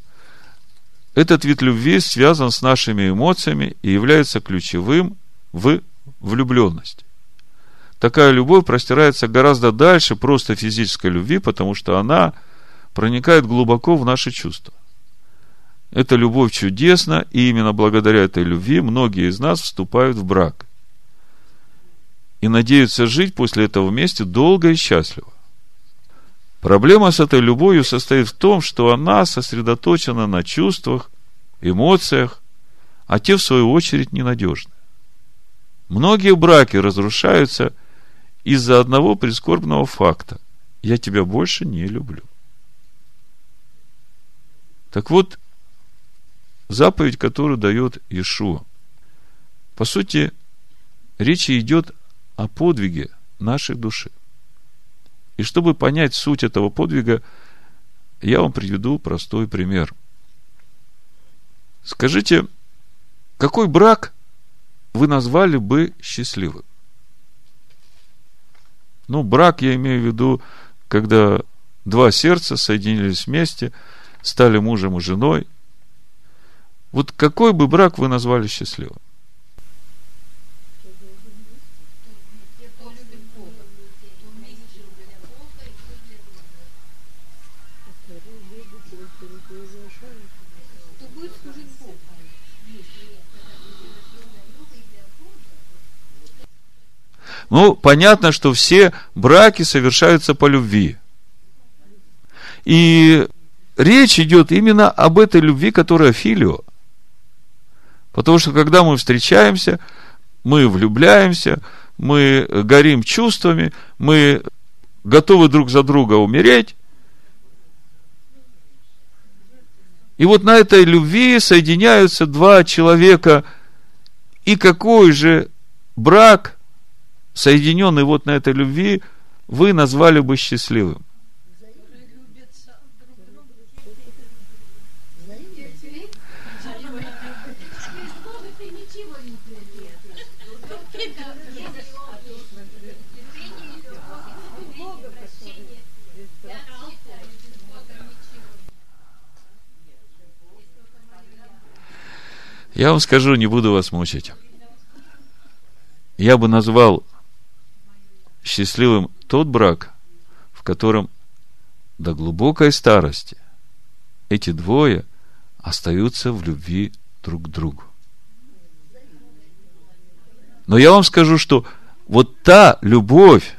Этот вид любви связан с нашими эмоциями и является ключевым в влюбленности. Такая любовь простирается гораздо дальше просто физической любви, потому что она проникает глубоко в наши чувства. Эта любовь чудесна, и именно благодаря этой любви многие из нас вступают в брак. И надеются жить после этого вместе долго и счастливо. Проблема с этой любовью состоит в том, что она сосредоточена на чувствах, эмоциях, а те, в свою очередь, ненадежны. Многие браки разрушаются из-за одного прискорбного факта. Я тебя больше не люблю. Так вот, заповедь, которую дает Иешуа. По сути, речь идет о подвиге нашей души. И чтобы понять суть этого подвига, я вам приведу простой пример. Скажите, какой брак вы назвали бы счастливым? Ну, брак я имею в виду, когда два сердца соединились вместе, стали мужем и женой – вот какой бы брак вы назвали счастливым? Ну, понятно, что все браки совершаются по любви. И речь идет именно об этой любви, которая филио. Потому что когда мы встречаемся, мы влюбляемся, мы горим чувствами, мы готовы друг за друга умереть. И вот на этой любви соединяются два человека. И какой же брак, соединенный вот на этой любви, вы назвали бы счастливым? Я вам скажу, не буду вас мучить. Я бы назвал счастливым тот брак, в котором до глубокой старости эти двое остаются в любви друг к другу. Но я вам скажу, что вот та любовь,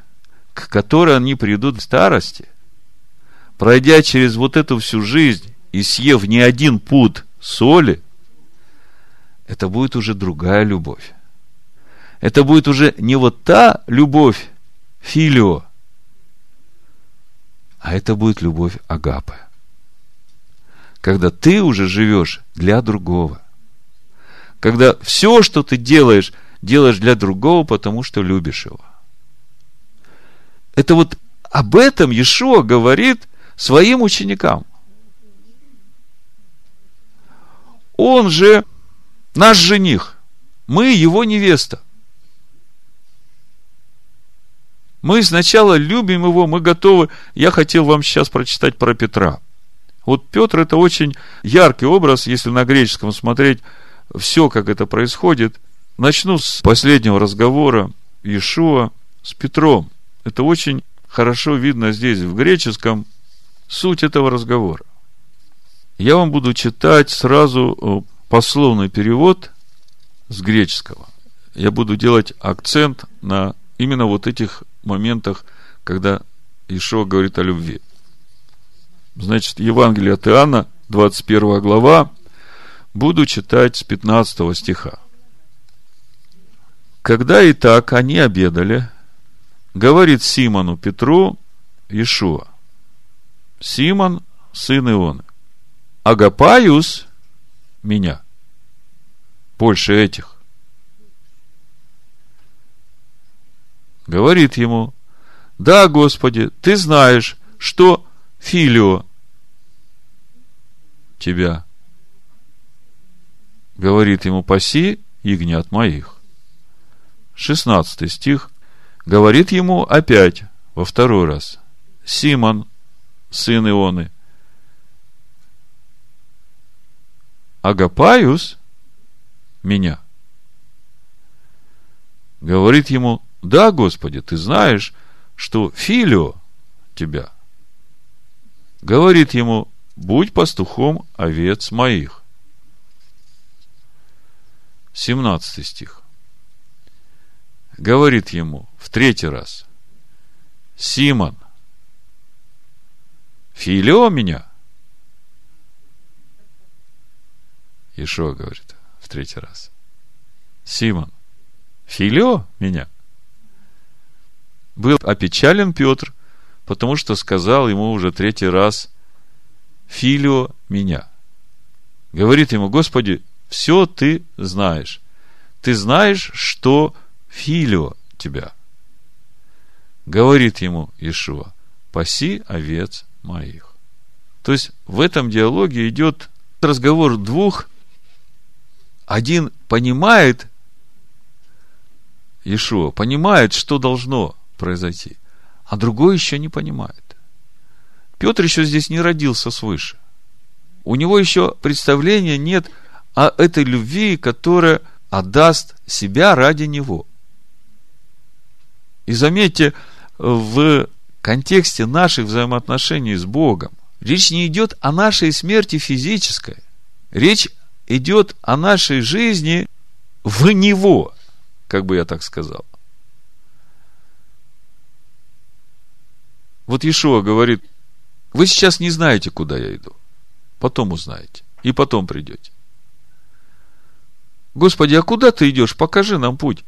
к которой они придут в старости, пройдя через вот эту всю жизнь и съев не один пуд соли – это будет уже другая любовь. Это будет уже не вот та любовь филио, а это будет любовь агапы. Когда ты уже живешь для другого. Когда все, что ты делаешь, делаешь для другого, потому что любишь его. Это вот об этом Иешуа говорит своим ученикам. Он же Наш жених. Мы его невеста. Мы сначала любим его, мы готовы. Я хотел вам сейчас прочитать про Петра. Вот Петр это очень яркий образ, если на греческом смотреть все, как это происходит. Начну с последнего разговора Иешуа с Петром. Это очень хорошо видно здесь в греческом суть этого разговора. Я вам буду читать сразу пословный перевод с греческого. Я буду делать акцент на именно вот этих моментах, когда Ишо говорит о любви. Значит, Евангелие от Иоанна, 21 глава, буду читать с 15 стиха. Когда и так они обедали, говорит Симону Петру Ишуа, Симон, сын Ионы, Агапаюс меня. Больше этих. Говорит ему, да, Господи, ты знаешь, что Филио тебя говорит ему, паси ягнят моих. 16 стих. Говорит ему опять, во второй раз, Симон, сын Ионы, Агапаюс меня. Говорит ему, да, Господи, ты знаешь, что Филио тебя. Говорит ему, будь пастухом овец моих. 17 стих. Говорит ему в третий раз, Симон, Филио меня. Ишуа говорит в третий раз. Симон, Филио меня. Был опечален Петр, потому что сказал ему уже третий раз Филио меня. Говорит ему, Господи, все ты знаешь. Ты знаешь, что Филио тебя. Говорит ему Ишуа, паси овец моих. То есть в этом диалоге идет разговор двух. Один понимает, Ишуа понимает, что должно произойти, а другой еще не понимает. Петр еще здесь не родился свыше. У него еще представления нет о этой любви, которая отдаст себя ради него. И заметьте, в контексте наших взаимоотношений с Богом речь не идет о нашей смерти физической. Речь идет о нашей жизни в Него, как бы я так сказал. Вот Иешуа говорит, вы сейчас не знаете, куда я иду. Потом узнаете. И потом придете. Господи, а куда ты идешь? Покажи нам путь.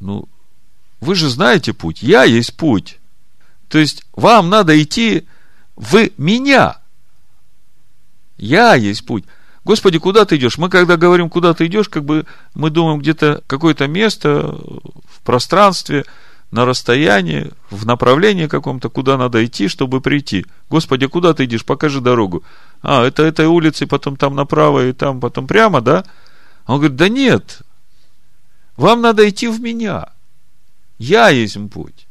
Ну, вы же знаете путь. Я есть путь. То есть, вам надо идти в меня. Я есть путь. Господи, куда ты идешь? Мы, когда говорим, куда ты идешь, как бы мы думаем где-то какое-то место в пространстве – на расстоянии, в направлении каком-то, куда надо идти, чтобы прийти. Господи, куда ты идешь? Покажи дорогу. А, это этой улицы, потом там направо и там, потом прямо, да? Он говорит, да нет, вам надо идти в меня. Я есть путь.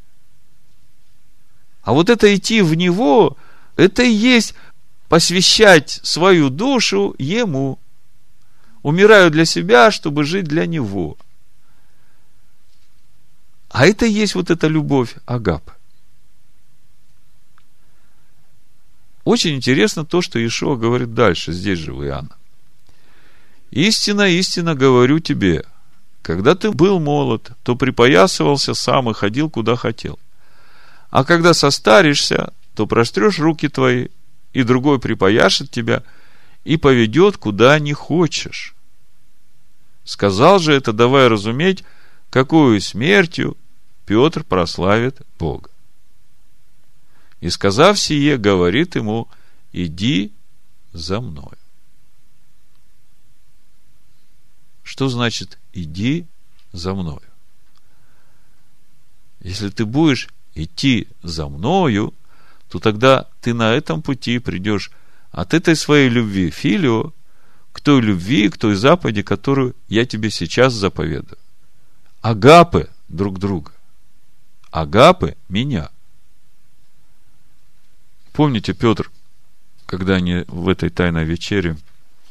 А вот это идти в него, это и есть посвящать свою душу ему. Умираю для себя, чтобы жить для него. А это и есть вот эта любовь Агап. Очень интересно то, что Ишуа говорит дальше, здесь же в Иоанна. Истина, истина говорю тебе, когда ты был молод, то припоясывался сам и ходил, куда хотел. А когда состаришься, то прострешь руки твои, и другой припояшет тебя и поведет, куда не хочешь. Сказал же это, давая разуметь, какую смертью Петр прославит Бога. И сказав сие, говорит ему, иди за мною. Что значит иди за мною? Если ты будешь идти за мною, то тогда ты на этом пути придешь от этой своей любви, филио, к той любви, к той заповеди, которую я тебе сейчас заповедую. Агапы друг друга. Агапы меня. Помните, Петр, когда они в этой тайной вечере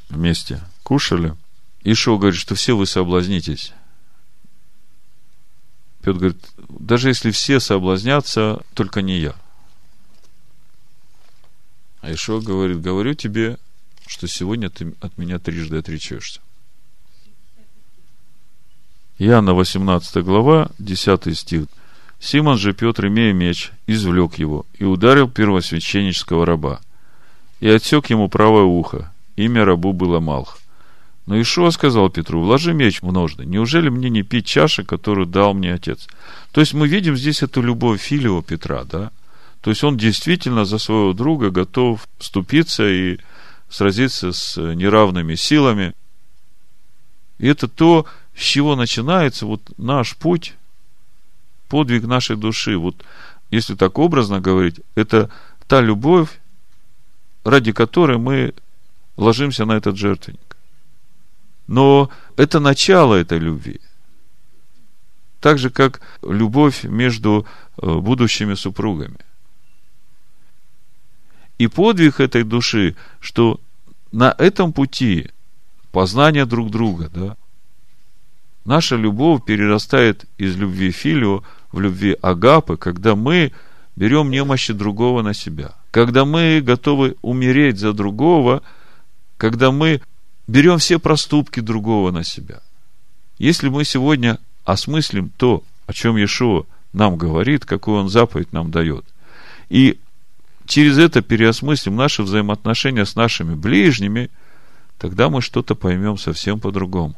вместе кушали, Ишо говорит, что все вы соблазнитесь. Петр говорит, даже если все соблазнятся, только не я. А Ишо говорит, говорю тебе, что сегодня ты от меня трижды отречешься. Иоанна 18 глава, 10 стих. Симон же Петр, имея меч, извлек его и ударил первосвященнического раба. И отсек ему правое ухо. Имя рабу было Малх. Но Ишуа сказал Петру, вложи меч в ножны. Неужели мне не пить чаши, которую дал мне отец? То есть мы видим здесь эту любовь Филио Петра, да? То есть он действительно за своего друга готов вступиться и сразиться с неравными силами. И это то, с чего начинается вот наш путь, подвиг нашей души. Вот если так образно говорить, это та любовь, ради которой мы ложимся на этот жертвенник. Но это начало этой любви. Так же, как любовь между э, будущими супругами. И подвиг этой души, что на этом пути познания друг друга, да, наша любовь перерастает из любви филио в любви агапы, когда мы берем немощи другого на себя, когда мы готовы умереть за другого, когда мы берем все проступки другого на себя. Если мы сегодня осмыслим то, о чем Иешуа нам говорит, какую он заповедь нам дает, и через это переосмыслим наши взаимоотношения с нашими ближними, тогда мы что-то поймем совсем по-другому.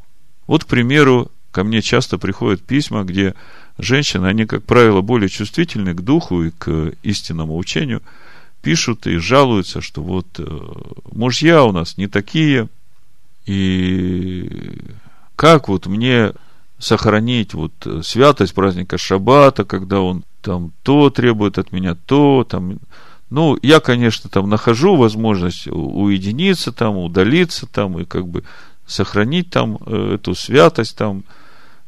Вот, к примеру, ко мне часто приходят письма, где женщины, они, как правило, более чувствительны к духу и к истинному учению, пишут и жалуются, что вот э, мужья у нас не такие, и как вот мне сохранить вот святость праздника Шаббата, когда он там то требует от меня, то там. Ну, я, конечно, там нахожу возможность уединиться там, удалиться там и как бы сохранить там э, эту святость там,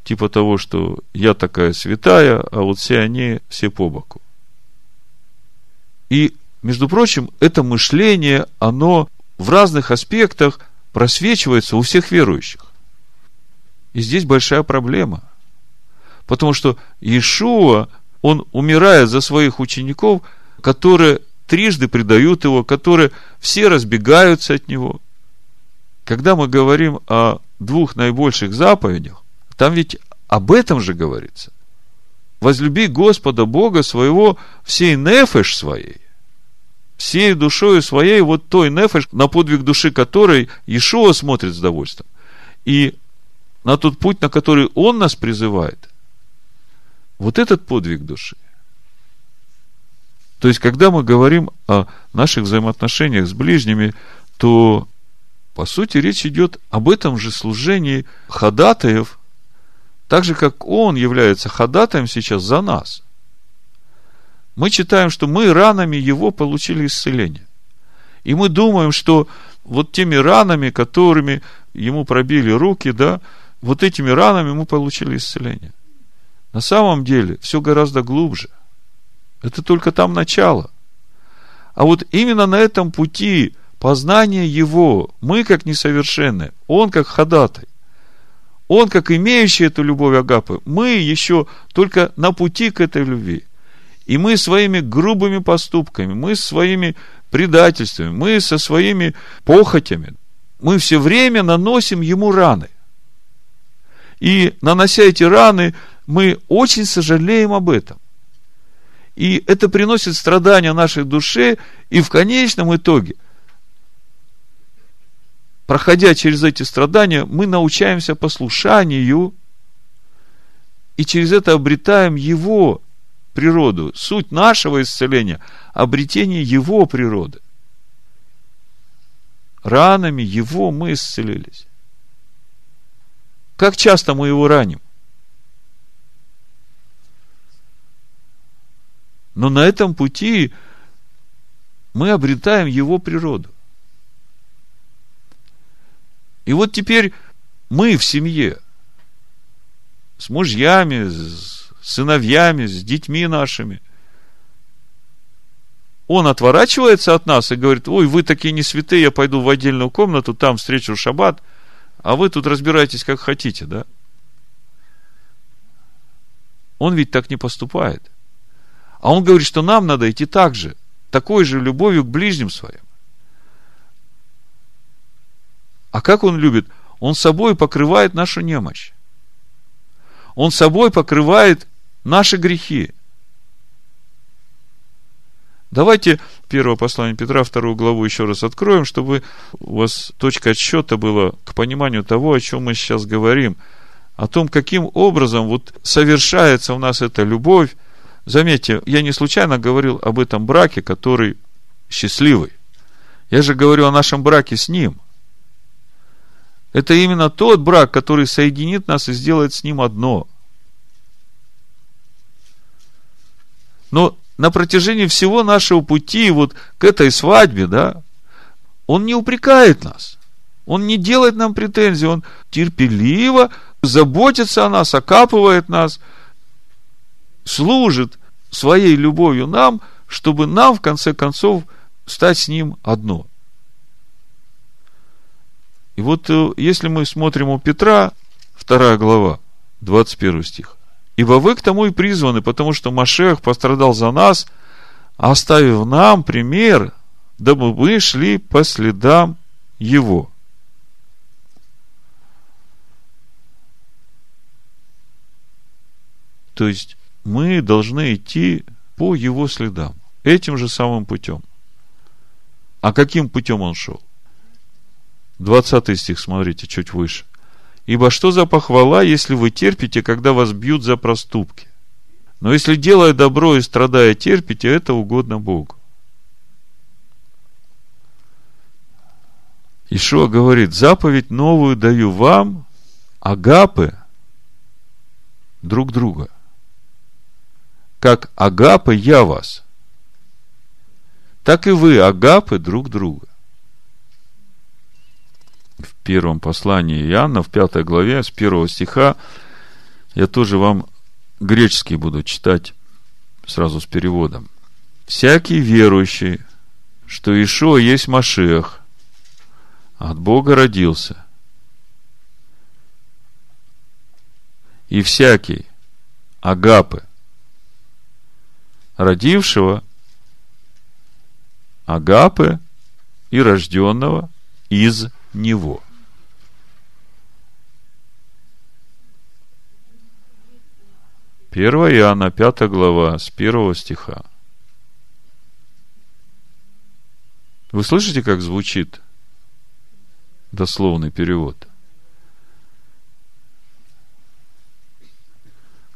типа того, что я такая святая, а вот все они все по боку. И, между прочим, это мышление, оно в разных аспектах просвечивается у всех верующих. И здесь большая проблема. Потому что Иешуа, он умирает за своих учеников, которые трижды предают его, которые все разбегаются от него. Когда мы говорим о двух наибольших заповедях, там ведь об этом же говорится. Возлюби Господа Бога своего всей нефеш своей, всей душою своей, вот той нефеш, на подвиг души которой Иешуа смотрит с довольством. И на тот путь, на который Он нас призывает, вот этот подвиг души – то есть, когда мы говорим о наших взаимоотношениях с ближними, то, по сути, речь идет об этом же служении ходатаев, так же, как он является ходатаем сейчас за нас. Мы читаем, что мы ранами его получили исцеление. И мы думаем, что вот теми ранами, которыми ему пробили руки, да, вот этими ранами мы получили исцеление. На самом деле все гораздо глубже. Это только там начало. А вот именно на этом пути познания Его, мы как несовершенные, Он как ходатай, Он как имеющий эту любовь Агапы, мы еще только на пути к этой любви. И мы своими грубыми поступками, мы своими предательствами, мы со своими похотями, мы все время наносим ему раны. И нанося эти раны, мы очень сожалеем об этом. И это приносит страдания нашей душе, и в конечном итоге, проходя через эти страдания, мы научаемся послушанию, и через это обретаем Его природу. Суть нашего исцеления – обретение Его природы. Ранами Его мы исцелились. Как часто мы Его раним? Но на этом пути мы обретаем его природу. И вот теперь мы в семье, с мужьями, с сыновьями, с детьми нашими. Он отворачивается от нас и говорит, ой, вы такие не святые, я пойду в отдельную комнату, там встречу шаббат, а вы тут разбирайтесь как хотите, да? Он ведь так не поступает – а он говорит, что нам надо идти так же, такой же любовью к ближним своим. А как он любит? Он собой покрывает нашу немощь. Он собой покрывает наши грехи. Давайте первое послание Петра, вторую главу еще раз откроем, чтобы у вас точка отсчета была к пониманию того, о чем мы сейчас говорим. О том, каким образом вот совершается у нас эта любовь, Заметьте, я не случайно говорил об этом браке, который счастливый. Я же говорю о нашем браке с Ним. Это именно тот брак, который соединит нас и сделает с Ним одно. Но на протяжении всего нашего пути вот к этой свадьбе, да, Он не упрекает нас. Он не делает нам претензий. Он терпеливо заботится о нас, окапывает нас, служит своей любовью нам, чтобы нам, в конце концов, стать с Ним одно. И вот э, если мы смотрим у Петра, вторая глава, 21 стих. Ибо вы к тому и призваны, потому что Машех пострадал за нас, оставив нам пример, дабы мы шли по следам его. То есть мы должны идти по его следам, этим же самым путем. А каким путем он шел? 20 стих, смотрите, чуть выше. Ибо что за похвала, если вы терпите, когда вас бьют за проступки? Но если делая добро и страдая терпите, это угодно Богу. Ишуа говорит, заповедь новую даю вам, агапы друг друга. Как агапы я вас, так и вы агапы друг друга. Первом послании Иоанна, в пятой главе, с первого стиха, я тоже вам греческий буду читать сразу с переводом. «Всякий верующий, что Ишуа есть Машех, от Бога родился. И всякий агапы, родившего агапы и рожденного из него. Первая Иоанна, пятая глава, с первого стиха. Вы слышите, как звучит дословный перевод.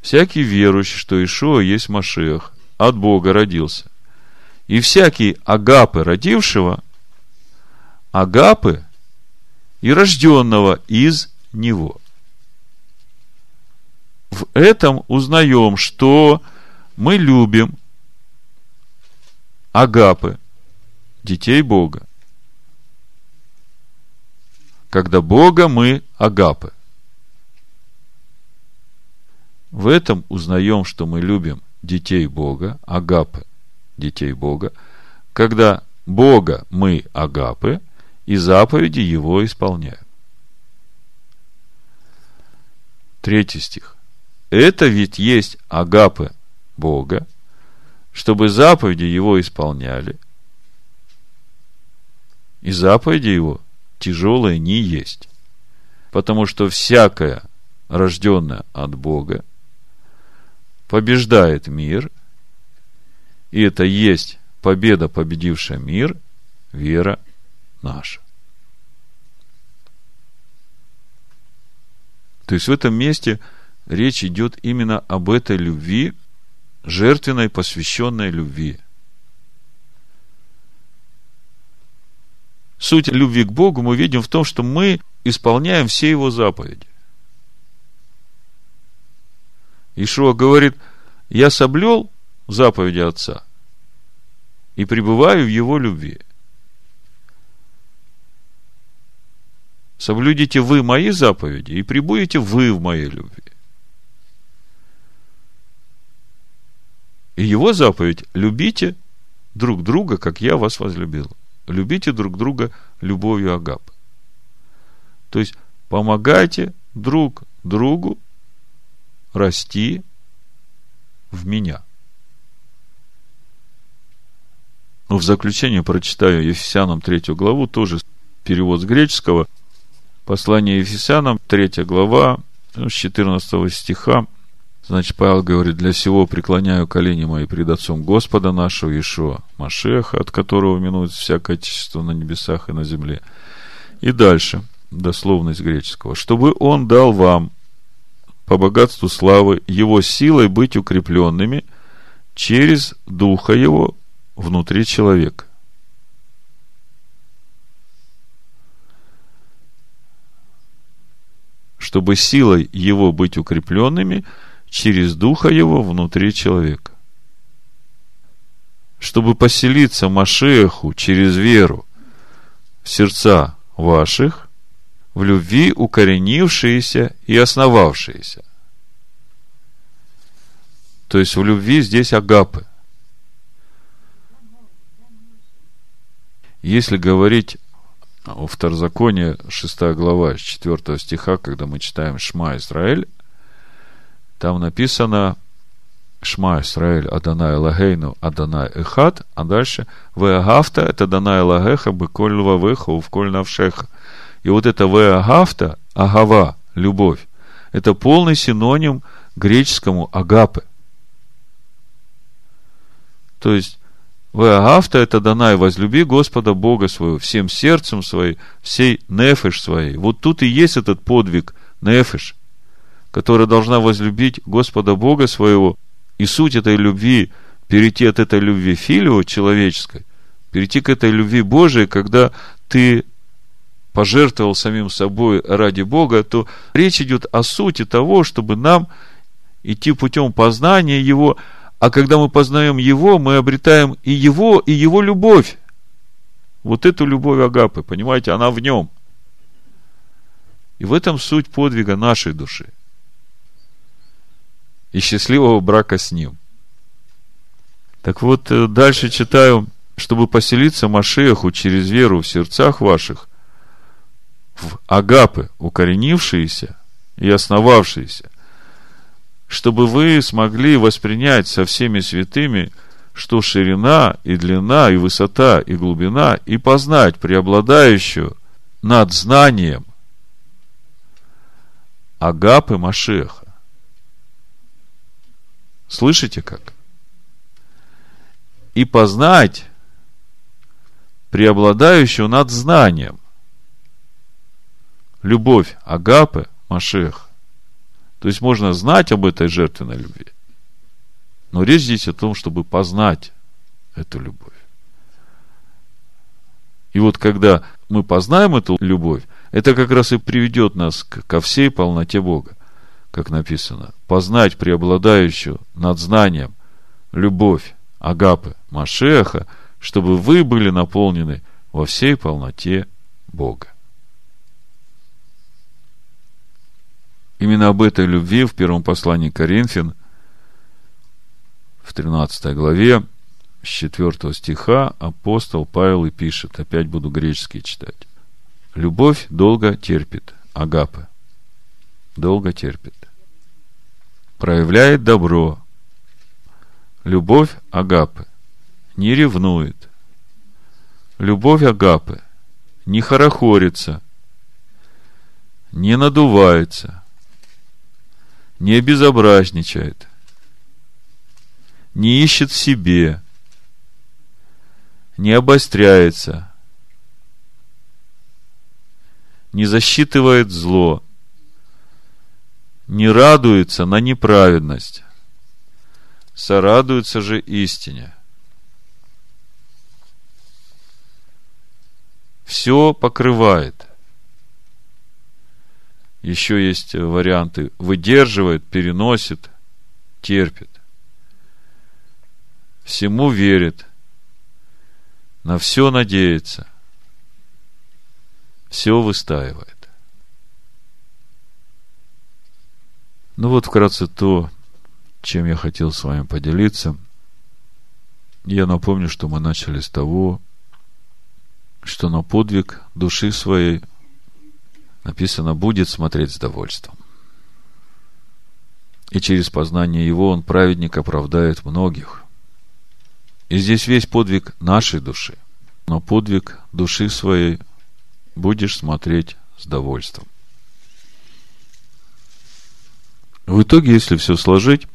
Всякий верующий, что Ишуа есть Машех, от Бога родился. И всякий агапы родившего, агапы и рожденного из него. В этом узнаем, что мы любим агапы, детей Бога когда Бога мы агапы. В этом узнаем, что мы любим детей Бога, агапы, детей Бога, когда Бога мы агапы и заповеди Его исполняем. Третий стих. Это ведь есть агапы Бога, чтобы заповеди Его исполняли, и заповеди Его тяжелое не есть. Потому что всякое, рожденное от Бога, побеждает мир, и это есть победа, победившая мир, вера наша. То есть в этом месте речь идет именно об этой любви, жертвенной, посвященной любви – суть любви к Богу мы видим в том, что мы исполняем все Его заповеди. Ишуа говорит, я соблел заповеди Отца и пребываю в Его любви. Соблюдите вы мои заповеди и прибудете вы в моей любви. И его заповедь – любите друг друга, как я вас возлюбил. Любите друг друга любовью Агап. То есть, помогайте друг другу расти в меня. Ну, в заключение прочитаю Ефесянам третью главу, тоже перевод с греческого. Послание Ефесянам, третья глава, с 14 стиха. Значит, Павел говорит, для всего преклоняю колени мои пред Отцом Господа нашего Ишуа Машеха, от которого минует всякое отечество на небесах и на земле. И дальше, дословно из греческого, чтобы Он дал вам по богатству славы Его силой быть укрепленными через Духа Его внутри человека. Чтобы силой Его быть укрепленными – через Духа Его внутри человека. Чтобы поселиться Машеху через веру в сердца ваших, в любви укоренившиеся и основавшиеся. То есть в любви здесь агапы. Если говорить о Второзаконии, 6 глава, 4 стиха, когда мы читаем Шма Израиль, там написано Шма Исраэль Адонай Лагейну Адонай Эхат, а дальше Веагафта это Адонай Лагеха Беколь Лвавеха Увколь Навшеха. И вот это Веагафта, Агава, любовь, это полный синоним греческому агапы. То есть, Веагафта это Данай, возлюби Господа Бога своего всем сердцем своим, всей нефеш своей. Вот тут и есть этот подвиг нефеш, которая должна возлюбить Господа Бога своего и суть этой любви перейти от этой любви филио человеческой, перейти к этой любви Божией, когда ты пожертвовал самим собой ради Бога, то речь идет о сути того, чтобы нам идти путем познания Его, а когда мы познаем Его, мы обретаем и Его, и Его любовь. Вот эту любовь Агапы, понимаете, она в нем. И в этом суть подвига нашей души – и счастливого брака с ним. Так вот, э, дальше читаю, чтобы поселиться Машеху через веру в сердцах ваших, в агапы, укоренившиеся и основавшиеся, чтобы вы смогли воспринять со всеми святыми, что ширина и длина и высота и глубина, и познать преобладающую над знанием агапы Машеха Слышите как? И познать преобладающую над знанием. Любовь Агапы, Машех. То есть можно знать об этой жертвенной любви. Но речь здесь о том, чтобы познать эту любовь. И вот когда мы познаем эту любовь, это как раз и приведет нас ко всей полноте Бога как написано, познать преобладающую над знанием любовь Агапы Машеха, чтобы вы были наполнены во всей полноте Бога. Именно об этой любви в первом послании Коринфян, в 13 главе, с 4 стиха апостол Павел и пишет, опять буду греческий читать. Любовь долго терпит, агапы, долго терпит. Проявляет добро, любовь Агапы, не ревнует, любовь Агапы не хорохорится, не надувается, не обезобразничает, не ищет в себе, не обостряется, не засчитывает зло – не радуется на неправедность, сорадуется же истине. Все покрывает. Еще есть варианты. Выдерживает, переносит, терпит. Всему верит. На все надеется. Все выстаивает. Ну вот вкратце то, чем я хотел с вами поделиться. Я напомню, что мы начали с того, что на подвиг души своей написано будет смотреть с довольством. И через познание его он, праведник, оправдает многих. И здесь весь подвиг нашей души. Но подвиг души своей будешь смотреть с довольством. В итоге, если все сложить,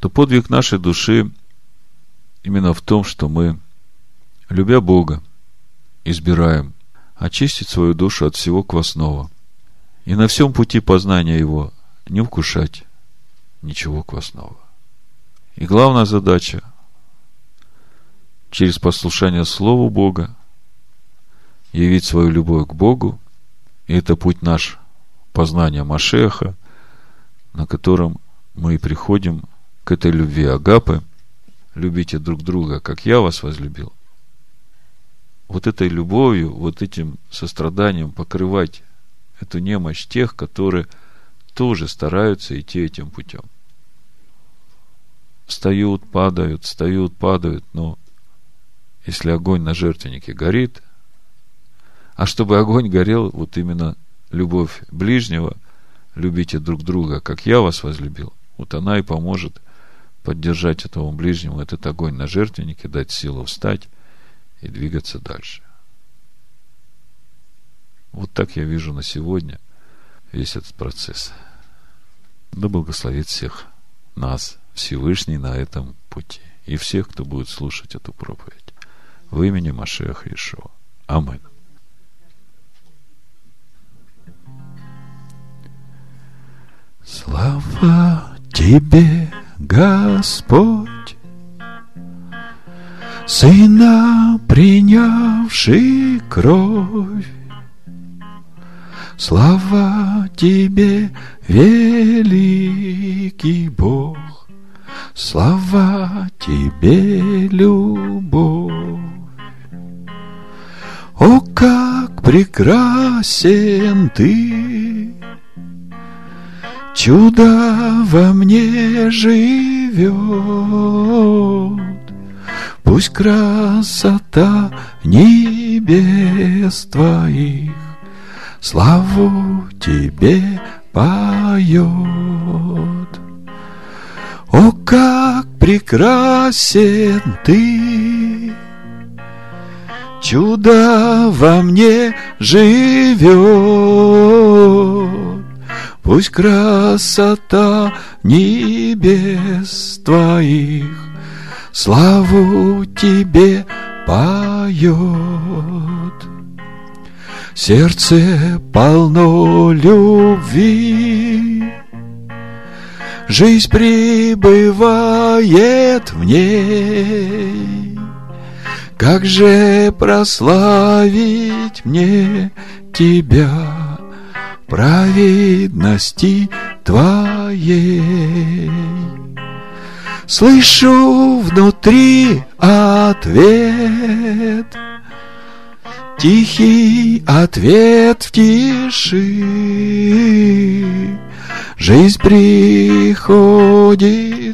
то подвиг нашей души именно в том, что мы, любя Бога, избираем очистить свою душу от всего квасного и на всем пути познания Его не вкушать ничего квасного. И главная задача через послушание Слову Бога явить свою любовь к Богу, и это путь наш познания Машеха, на котором мы приходим к этой любви Агапы. Любите друг друга, как я вас возлюбил. вот этой любовью, вот этим состраданием покрывать эту немощь тех, которые тоже стараются идти этим путем. Встают, падают, встают, падают, но если огонь на жертвеннике горит, а чтобы огонь горел, вот именно любовь ближнего, любите друг друга, как я вас возлюбил, вот она и поможет поддержать этому ближнему этот огонь на жертвеннике, дать силу встать и двигаться дальше. Вот так я вижу на сегодня весь этот процесс. Да благословит всех нас Всевышний на этом пути. И всех, кто будет слушать эту проповедь. В имени Машеха Ишуа. Амин. Слава Тебе, Господь, Сына, принявший кровь, Слава Тебе, великий Бог, Слава Тебе, любовь. О, как прекрасен Ты! Чудо во мне живет, Пусть красота небес Твоих славу тебе поет. О, как прекрасен ты! Чудо во мне живет. Пусть красота небес твоих славу тебе поет. Сердце полно любви, Жизнь пребывает в ней. Как же прославить мне Тебя, праведности Твоей? Слышу внутри ответ — Тихий ответ в тиши. Жизнь приходит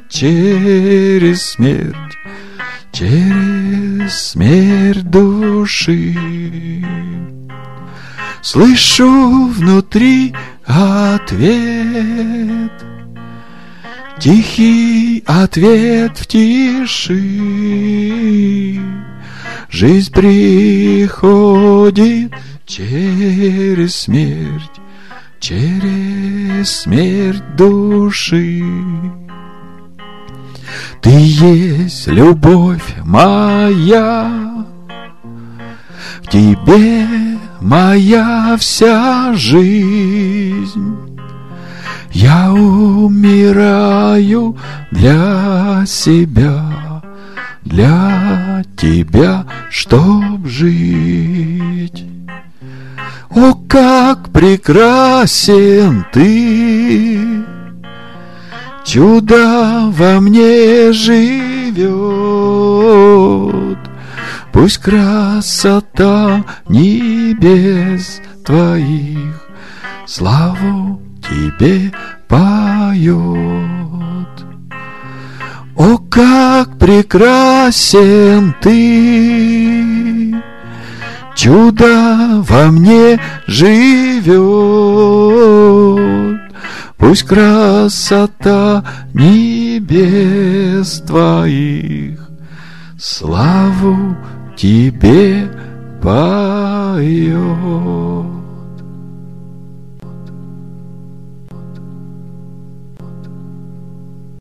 через смерть, через смерть души. Слышу внутри ответ, Тихий ответ в тиши. Жизнь приходит через смерть, через смерть души. Ты есть любовь моя, в тебе моя вся жизнь. Я умираю для себя для тебя, чтоб жить. О, как прекрасен ты! Чудо во мне живет, Пусть красота небес твоих Славу тебе поет. О, как прекрасен ты! Чудо во мне живет, Пусть красота небес твоих Славу тебе поет.